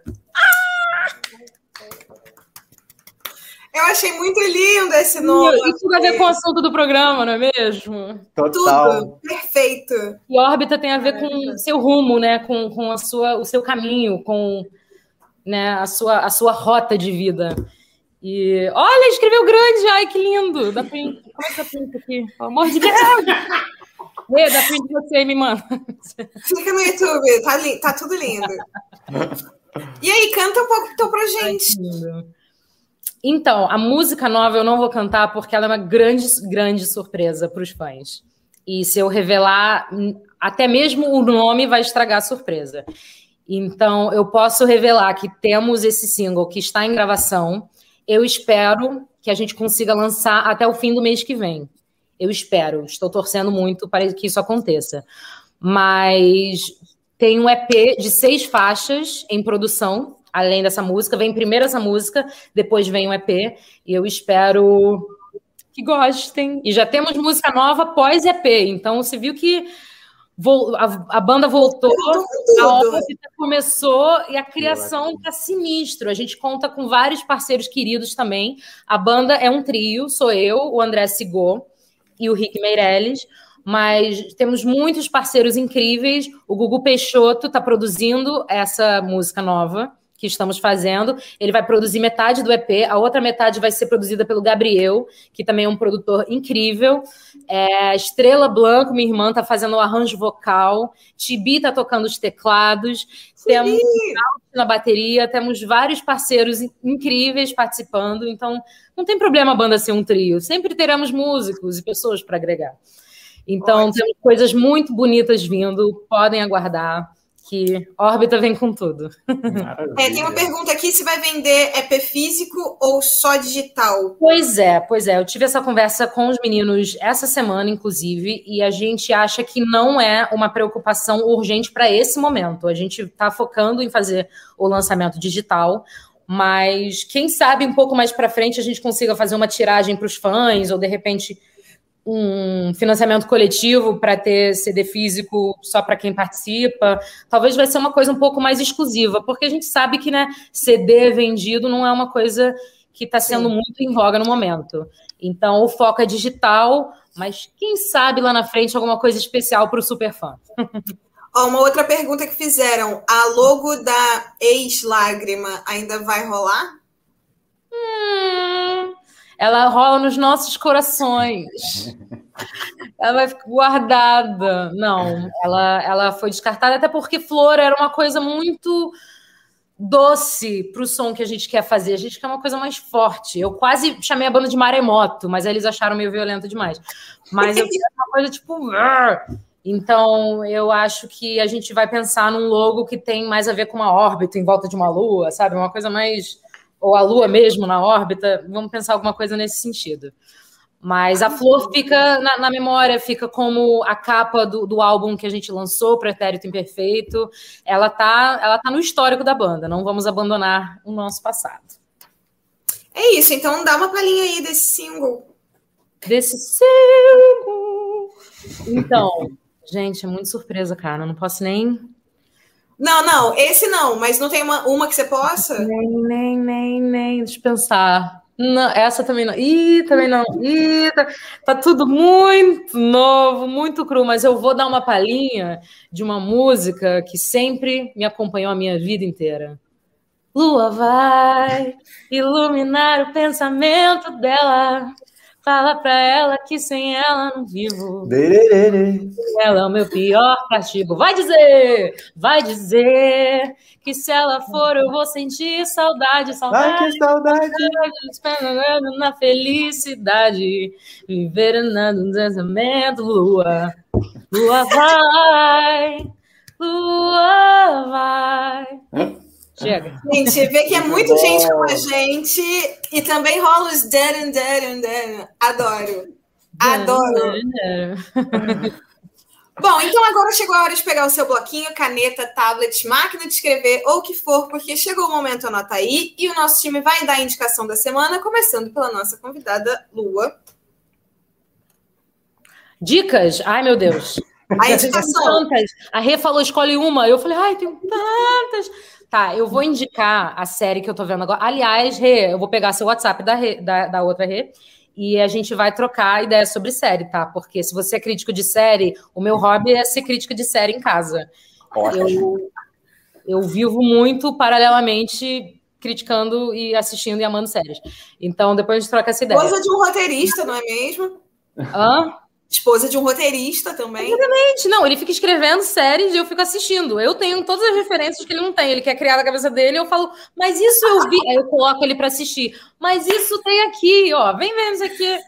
Eu achei muito lindo esse nome. E tudo a ver com o assunto do programa, não é mesmo? Total. Tudo. Perfeito. E órbita tem a ver com o seu rumo, né? Com, com a sua, o seu caminho, com né, a, sua, a sua rota de vida. E olha, escreveu grande, ai que lindo. Dá é que dá print aqui? Pelo amor de Deus! Vê, dá print você aí, me manda. Fica no YouTube, tá, li... tá tudo lindo. E aí, canta um pouco então pra gente. Ai, então, a música nova eu não vou cantar porque ela é uma grande, grande surpresa para os fãs. E se eu revelar, até mesmo o nome vai estragar a surpresa. Então, eu posso revelar que temos esse single que está em gravação. Eu espero que a gente consiga lançar até o fim do mês que vem. Eu espero, estou torcendo muito para que isso aconteça. Mas tem um EP de seis faixas em produção, além dessa música. Vem primeiro essa música, depois vem o EP, e eu espero que gostem. E já temos música nova pós-EP, então você viu que a, a banda voltou, a órbita começou e a criação tá sinistro. A gente conta com vários parceiros queridos também. A banda é um trio, sou eu, o André Sigô e o Rick Meirelles, mas temos muitos parceiros incríveis. O Gugu Peixoto está produzindo essa música nova que estamos fazendo. Ele vai produzir metade do EP, a outra metade vai ser produzida pelo Gabriel, que também é um produtor incrível. É, Estrela Blanco, minha irmã, está fazendo o arranjo vocal. Tibi está tocando os teclados. Sim. Temos na bateria, temos vários parceiros incríveis participando. Então, não tem problema a banda ser um trio. Sempre teremos músicos e pessoas para agregar. Então, Ótimo. temos coisas muito bonitas vindo, podem aguardar que órbita vem com tudo. É, tem uma pergunta aqui se vai vender EP físico ou só digital. Pois é, pois é. Eu tive essa conversa com os meninos essa semana, inclusive, e a gente acha que não é uma preocupação urgente para esse momento. A gente está focando em fazer o lançamento digital, mas quem sabe um pouco mais para frente a gente consiga fazer uma tiragem para os fãs ou de repente um financiamento coletivo para ter CD físico só para quem participa. Talvez vai ser uma coisa um pouco mais exclusiva, porque a gente sabe que né, CD vendido não é uma coisa que está sendo Sim. muito em voga no momento. Então, o foco é digital, mas quem sabe lá na frente alguma coisa especial para o super fã. Ó, uma outra pergunta que fizeram: a logo da ex-lágrima ainda vai rolar? Hum, ela rola nos nossos corações. ela vai ficar guardada. Não, ela, ela foi descartada até porque flor era uma coisa muito doce para o som que a gente quer fazer. A gente quer uma coisa mais forte. Eu quase chamei a banda de maremoto, mas eles acharam meio violento demais. Mas eu queria uma coisa tipo. Então, eu acho que a gente vai pensar num logo que tem mais a ver com uma órbita em volta de uma lua, sabe? Uma coisa mais ou a Lua mesmo na órbita, vamos pensar alguma coisa nesse sentido. Mas a flor fica na, na memória, fica como a capa do, do álbum que a gente lançou, Pretérito Imperfeito. Ela tá, ela tá no histórico da banda, não vamos abandonar o nosso passado. É isso, então dá uma palhinha aí desse single. Desse single. Então, gente, é muito surpresa, cara. Eu não posso nem não, não, esse não, mas não tem uma, uma que você possa? Nem, nem, nem, nem. Deixa eu pensar. Não, essa também não. Ih, também não. Ih, tá, tá, tudo muito novo, muito cru, mas eu vou dar uma palhinha de uma música que sempre me acompanhou a minha vida inteira. Lua vai iluminar o pensamento dela. Fala pra ela que sem ela não vivo. Ela é o meu pior castigo. Vai dizer, vai dizer que se ela for eu vou sentir saudade, saudade. Ai, que saudade. Na felicidade, viver no pensamento, lua. Lua vai, lua vai. Chega. Gente, vê que é muito gente com a gente e também rola os dan, dan, dan. Adoro. Adoro. Bom, então agora chegou a hora de pegar o seu bloquinho, caneta, tablet, máquina de escrever ou o que for, porque chegou o momento, anota aí, e o nosso time vai dar a indicação da semana, começando pela nossa convidada, Lua. Dicas? Ai, meu Deus. A indicação. A Rê falou, escolhe uma. Eu falei, ai, tem tantas. Tá, eu vou indicar a série que eu tô vendo agora. Aliás, Rê, eu vou pegar seu WhatsApp da, Rê, da, da outra Rê e a gente vai trocar ideias sobre série, tá? Porque se você é crítico de série, o meu hobby é ser crítica de série em casa. Eu, eu vivo muito paralelamente criticando e assistindo e amando séries. Então, depois a gente troca essa ideia. Coisa de um roteirista, não é mesmo? Hã? Esposa de um roteirista também. Exatamente. Não, ele fica escrevendo séries e eu fico assistindo. Eu tenho todas as referências que ele não tem. Ele quer criar na cabeça dele, eu falo, mas isso eu vi. Aí eu coloco ele para assistir. Mas isso tem aqui, ó. Vem vendo isso aqui.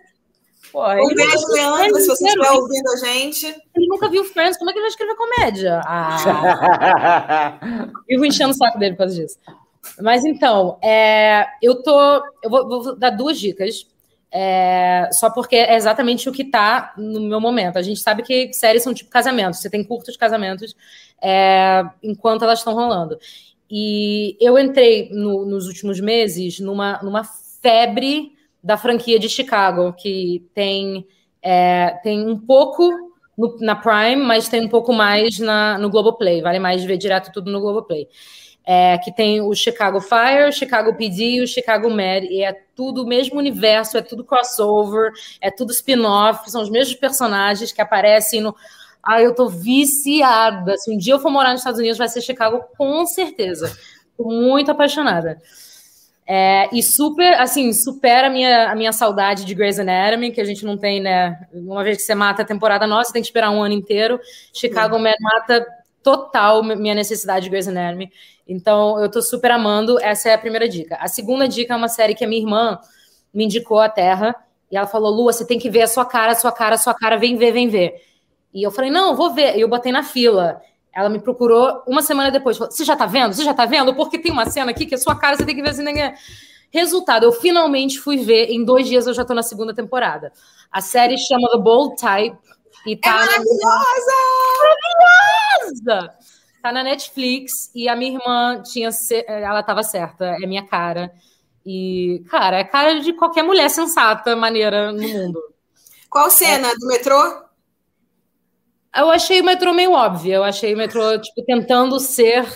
um beijo, Leandro, se você estiver ouvindo a gente. Ele nunca viu Friends, como é que ele vai escrever comédia? Ah. Vivo enchendo o saco dele por causa disso. Mas então, é, eu tô. Eu vou, vou dar duas dicas. É, só porque é exatamente o que está no meu momento. A gente sabe que séries são tipo casamentos, você tem curtos casamentos é, enquanto elas estão rolando. E eu entrei no, nos últimos meses numa, numa febre da franquia de Chicago, que tem, é, tem um pouco no, na Prime, mas tem um pouco mais na, no Globoplay. Vale mais ver direto tudo no Globoplay é, que tem o Chicago Fire, o Chicago PD e o Chicago Med, e é tudo o mesmo universo, é tudo crossover, é tudo spin-off, são os mesmos personagens que aparecem no. Ah, eu tô viciada. Se um dia eu for morar nos Estados Unidos, vai ser Chicago, com certeza. Tô muito apaixonada. É, e super, assim, supera a minha, a minha saudade de Grey's Anatomy, que a gente não tem, né? Uma vez que você mata a temporada nossa, você tem que esperar um ano inteiro. Chicago Med mata total minha necessidade de Grey's Anatomy. Então, eu tô super amando. Essa é a primeira dica. A segunda dica é uma série que a minha irmã me indicou a Terra. E ela falou: Lua, você tem que ver a sua cara, a sua cara, a sua cara, vem ver, vem ver. E eu falei: não, vou ver. E eu botei na fila. Ela me procurou uma semana depois. Falou, você já tá vendo? Você já tá vendo? Porque tem uma cena aqui que a sua cara você tem que ver assim. Né? Resultado, eu finalmente fui ver. Em dois dias eu já tô na segunda temporada. A série chama The Bold Type. E tá é maravilhosa! Maravilhosa! Tá na Netflix e a minha irmã tinha. Ela tava certa, é minha cara. E, cara, é cara de qualquer mulher sensata, maneira no mundo. Qual cena? É. Do metrô? Eu achei o metrô meio óbvio. Eu achei o metrô, tipo, tentando ser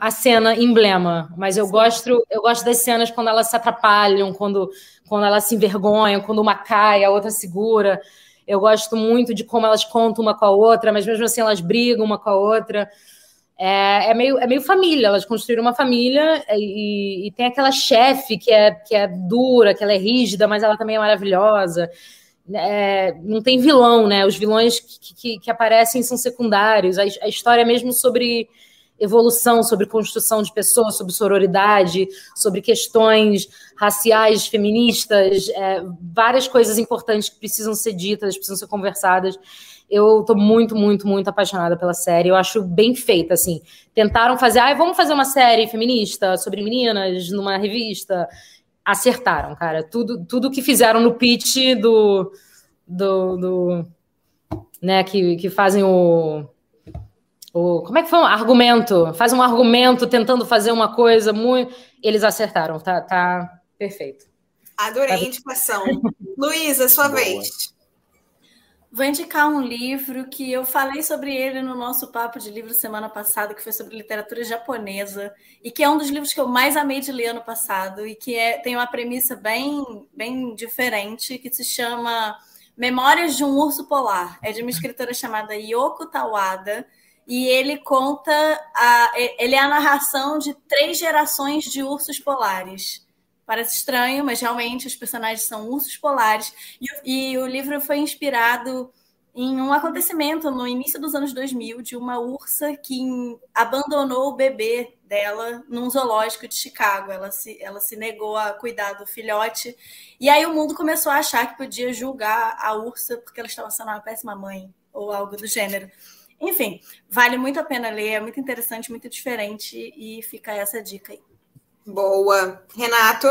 a cena emblema. Mas eu gosto, eu gosto das cenas quando elas se atrapalham, quando, quando elas se envergonham, quando uma cai, a outra segura. Eu gosto muito de como elas contam uma com a outra, mas mesmo assim elas brigam uma com a outra. É, é, meio, é meio família, elas construíram uma família e, e tem aquela chefe que é, que é dura, que ela é rígida, mas ela também é maravilhosa. É, não tem vilão, né? Os vilões que, que, que aparecem são secundários. A, a, história é mesmo sobre evolução, sobre construção de pessoas, sobre sororidade, sobre questões raciais, feministas, é, várias coisas importantes que precisam ser ditas, precisam ser conversadas. Eu tô muito, muito, muito apaixonada pela série. Eu acho bem feita, assim. Tentaram fazer, ah, vamos fazer uma série feminista sobre meninas numa revista. Acertaram, cara. Tudo, tudo que fizeram no pitch do, do, do né, que, que fazem o, o como é que foi um argumento? Faz um argumento tentando fazer uma coisa muito. Eles acertaram, tá, tá perfeito. Adorei tá... a indicação. Luísa, sua Boa. vez. Vou indicar um livro que eu falei sobre ele no nosso papo de livro semana passada, que foi sobre literatura japonesa, e que é um dos livros que eu mais amei de ler ano passado, e que é, tem uma premissa bem, bem diferente, que se chama Memórias de um Urso Polar. É de uma escritora chamada Yoko Tawada, e ele conta, a, ele é a narração de três gerações de ursos polares. Parece estranho, mas realmente os personagens são ursos polares. E, e, o livro foi inspirado em um acontecimento no início dos anos 2000 de uma ursa que abandonou o bebê dela num zoológico de Chicago. Ela se, ela se negou a cuidar do filhote. E aí o mundo começou a achar que podia julgar a ursa porque ela estava sendo uma péssima mãe ou algo do gênero. Enfim, vale muito a pena ler, é muito interessante, muito diferente e fica essa dica aí. Boa. Renato?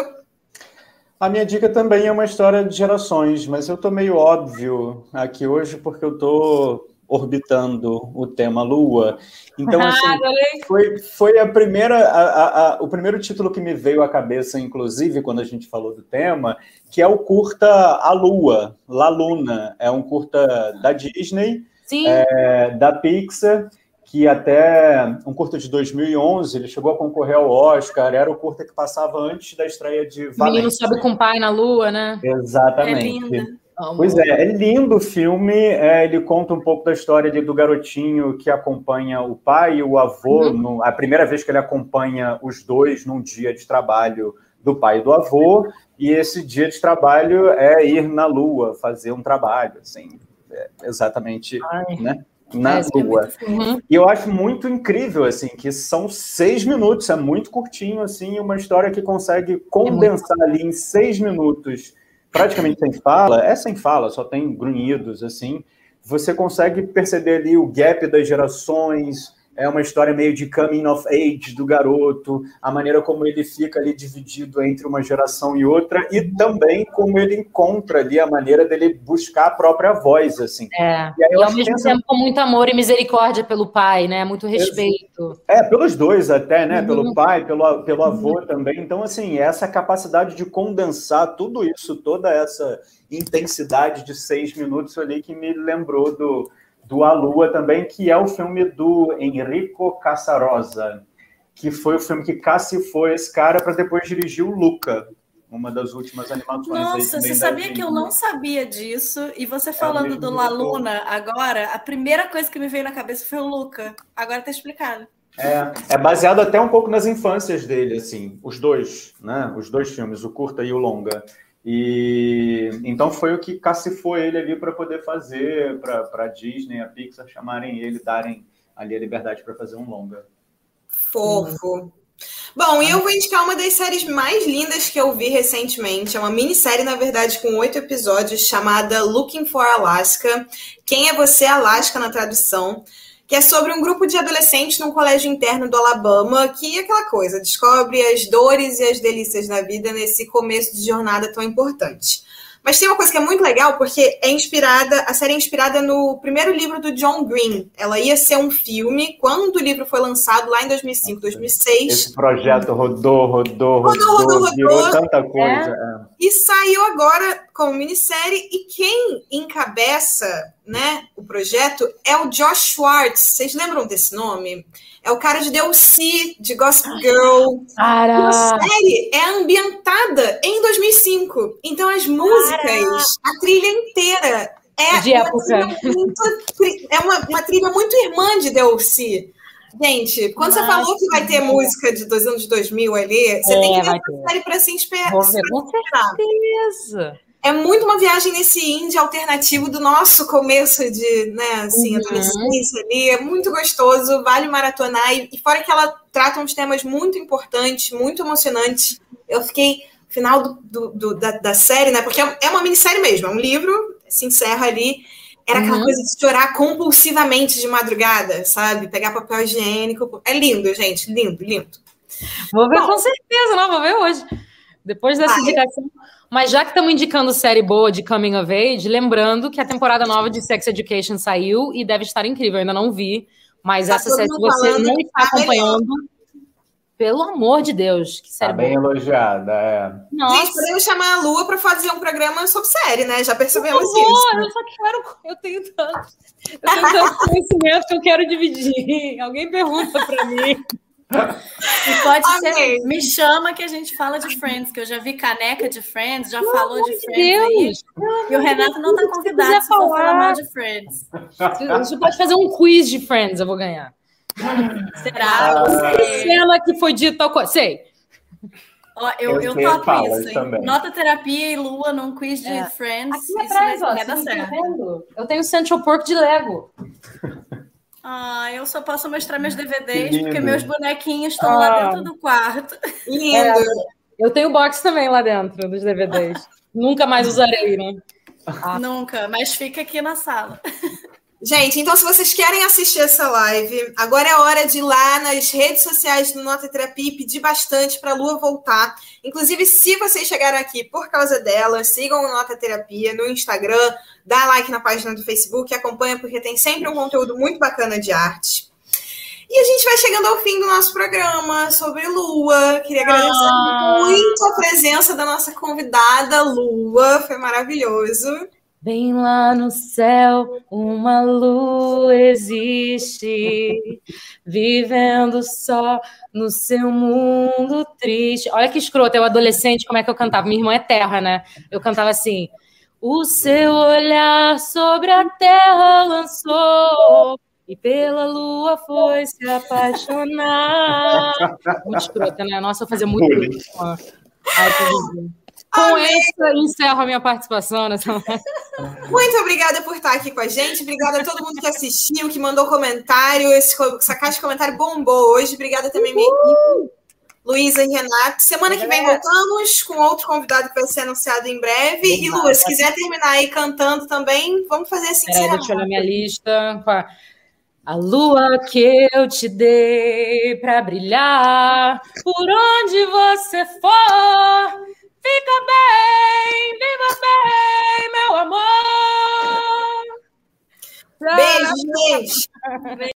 A minha dica também é uma história de gerações, mas eu tô meio óbvio aqui hoje porque eu tô orbitando o tema Lua. Então, assim, foi, foi a primeira, a, a, a, o primeiro título que me veio à cabeça, inclusive, quando a gente falou do tema, que é o curta A Lua, La Luna. É um curta da Disney, é, da Pixar, que até um curta de 2011, ele chegou a concorrer ao Oscar, era o curta que passava antes da estreia de Valência. O menino sobe com o pai na lua, né? Exatamente. É Pois é, é lindo o filme. É, ele conta um pouco da história de, do garotinho que acompanha o pai e o avô. Uhum. No, a primeira vez que ele acompanha os dois num dia de trabalho do pai e do avô. E esse dia de trabalho é ir na lua, fazer um trabalho, assim, exatamente, Ai. né? na é, lua. Uhum. E eu acho muito incrível, assim, que são seis minutos, é muito curtinho, assim, uma história que consegue condensar é ali em seis minutos praticamente sem fala, é sem fala, só tem grunhidos, assim, você consegue perceber ali o gap das gerações, é uma história meio de coming of age do garoto, a maneira como ele fica ali dividido entre uma geração e outra, e também como ele encontra ali a maneira dele buscar a própria voz, assim. É, e, aí, e ao mesmo penso... tempo com muito amor e misericórdia pelo pai, né? Muito respeito. É, pelos dois até, né? Uhum. Pelo pai, pelo, pelo avô uhum. também. Então, assim, essa capacidade de condensar tudo isso, toda essa intensidade de seis minutos ali que me lembrou do do A Lua também, que é o filme do Enrico Casarosa, que foi o filme que caçifou esse cara para depois dirigir o Luca, uma das últimas animações. Nossa, você sabia que eu não sabia disso? E você é falando é do La Luna agora, a primeira coisa que me veio na cabeça foi o Luca. Agora tá explicado. É, é baseado até um pouco nas infâncias dele, assim, os dois, né? Os dois filmes, o curta e o longa. E então foi o que cacifou ele ali para poder fazer, para a Disney, a Pixar chamarem ele, darem ali a liberdade para fazer um longa. Fofo. Bom, e eu vou indicar uma das séries mais lindas que eu vi recentemente. É uma minissérie, na verdade, com oito episódios, chamada Looking for Alaska. Quem é você, Alaska, na tradução? Que é sobre um grupo de adolescentes num colégio interno do Alabama, que é aquela coisa, descobre as dores e as delícias da vida nesse começo de jornada tão importante. Mas tem uma coisa que é muito legal, porque é inspirada, a série é inspirada no primeiro livro do John Green. Ela ia ser um filme quando o livro foi lançado lá em 2005, 2006. Esse projeto rodou, rodou, rodou, rodou, rodou, rodou virou tanta coisa. É. E saiu agora como minissérie e quem encabeça, né, o projeto é o Josh Schwartz. Vocês lembram desse nome? É o cara de DLC, de Gossip Girl. Cara. A série é ambientada em 2005. Então as músicas, Cara. a trilha inteira é de época. Muito, é uma, uma trilha muito irmã de DLC. Gente, quando Nossa. você falou que vai ter música de dos anos 2000 ali, você é, tem que ver a série para se esperar. Com certeza. É muito uma viagem nesse indie alternativo do nosso começo de, né, assim, uhum. adolescência ali. É muito gostoso, vale maratonar. E, e fora que ela trata uns temas muito importantes, muito emocionantes. Eu fiquei, no final do, do, do da, da, série, né, porque é, é uma minissérie mesmo, é um livro, se encerra ali. Era aquela uhum. coisa de chorar compulsivamente de madrugada, sabe? Pegar papel higiênico. É lindo, gente, lindo, lindo. Vou ver Bom, com certeza, não, vou ver hoje. Depois dessa vai. indicação. Mas já que estamos indicando série boa de Coming of Age, lembrando que a temporada nova de Sex Education saiu e deve estar incrível. Eu ainda não vi, mas tá essa série, se você não está acompanhando, pelo amor de Deus, que série tá bem boa. elogiada, é. Nossa. Gente, podemos chamar a Lua para fazer um programa sobre série, né? Já percebemos Por favor, isso. Eu só quero. Eu tenho tanto. Eu tenho tanto conhecimento que eu quero dividir. Alguém pergunta para mim. E pode Amei. ser, me chama que a gente fala de Friends, que eu já vi caneca de Friends, já falou de Friends Deus. aí. E o Renato não está convidado se for falar mal de Friends. Você pode fazer um quiz de Friends, eu vou ganhar. Será? Ah, cena que foi dita tal coisa. Sei. Ó, eu, eu, eu topo isso, hein? Nota terapia e lua num quiz de é. Friends. Aqui atrás, ó, tá certo. Eu tenho Central Pork de Lego. Ah, eu só posso mostrar meus DVDs porque meus bonequinhos estão ah. lá dentro do quarto. Lindo. É, eu tenho box também lá dentro dos DVDs. Nunca mais usarei, né? Ah. Nunca, mas fica aqui na sala. Gente, então se vocês querem assistir essa live, agora é hora de ir lá nas redes sociais do Nota Terapia e pedir bastante para a Lua voltar. Inclusive, se vocês chegaram aqui por causa dela, sigam o Nota Terapia no Instagram, dá like na página do Facebook, acompanha porque tem sempre um conteúdo muito bacana de arte. E a gente vai chegando ao fim do nosso programa sobre Lua. Queria agradecer ah. muito a presença da nossa convidada, Lua. Foi maravilhoso. Bem lá no céu, uma lua existe, vivendo só no seu mundo triste. Olha que escroto, eu adolescente, como é que eu cantava? Minha irmã é terra, né? Eu cantava assim: O seu olhar sobre a terra lançou, e pela lua foi se apaixonar. Muito escrota, né? Nossa, eu fazia muito. Ai, com essa, encerro a minha participação nessa Muito obrigada por estar aqui com a gente. Obrigada a todo mundo que assistiu, que mandou comentário. Esse, essa caixa de comentário bombou hoje. Obrigada também, minha equipe. Luísa e Renato. Semana que vem voltamos com outro convidado que vai ser anunciado em breve. E, Lu, se quiser terminar aí cantando também, vamos fazer assim. Peraí, deixa eu olhar minha lista. A lua que eu te dei para brilhar, por onde você for, fica bem, viva bem, meu amor. Beijo, gente.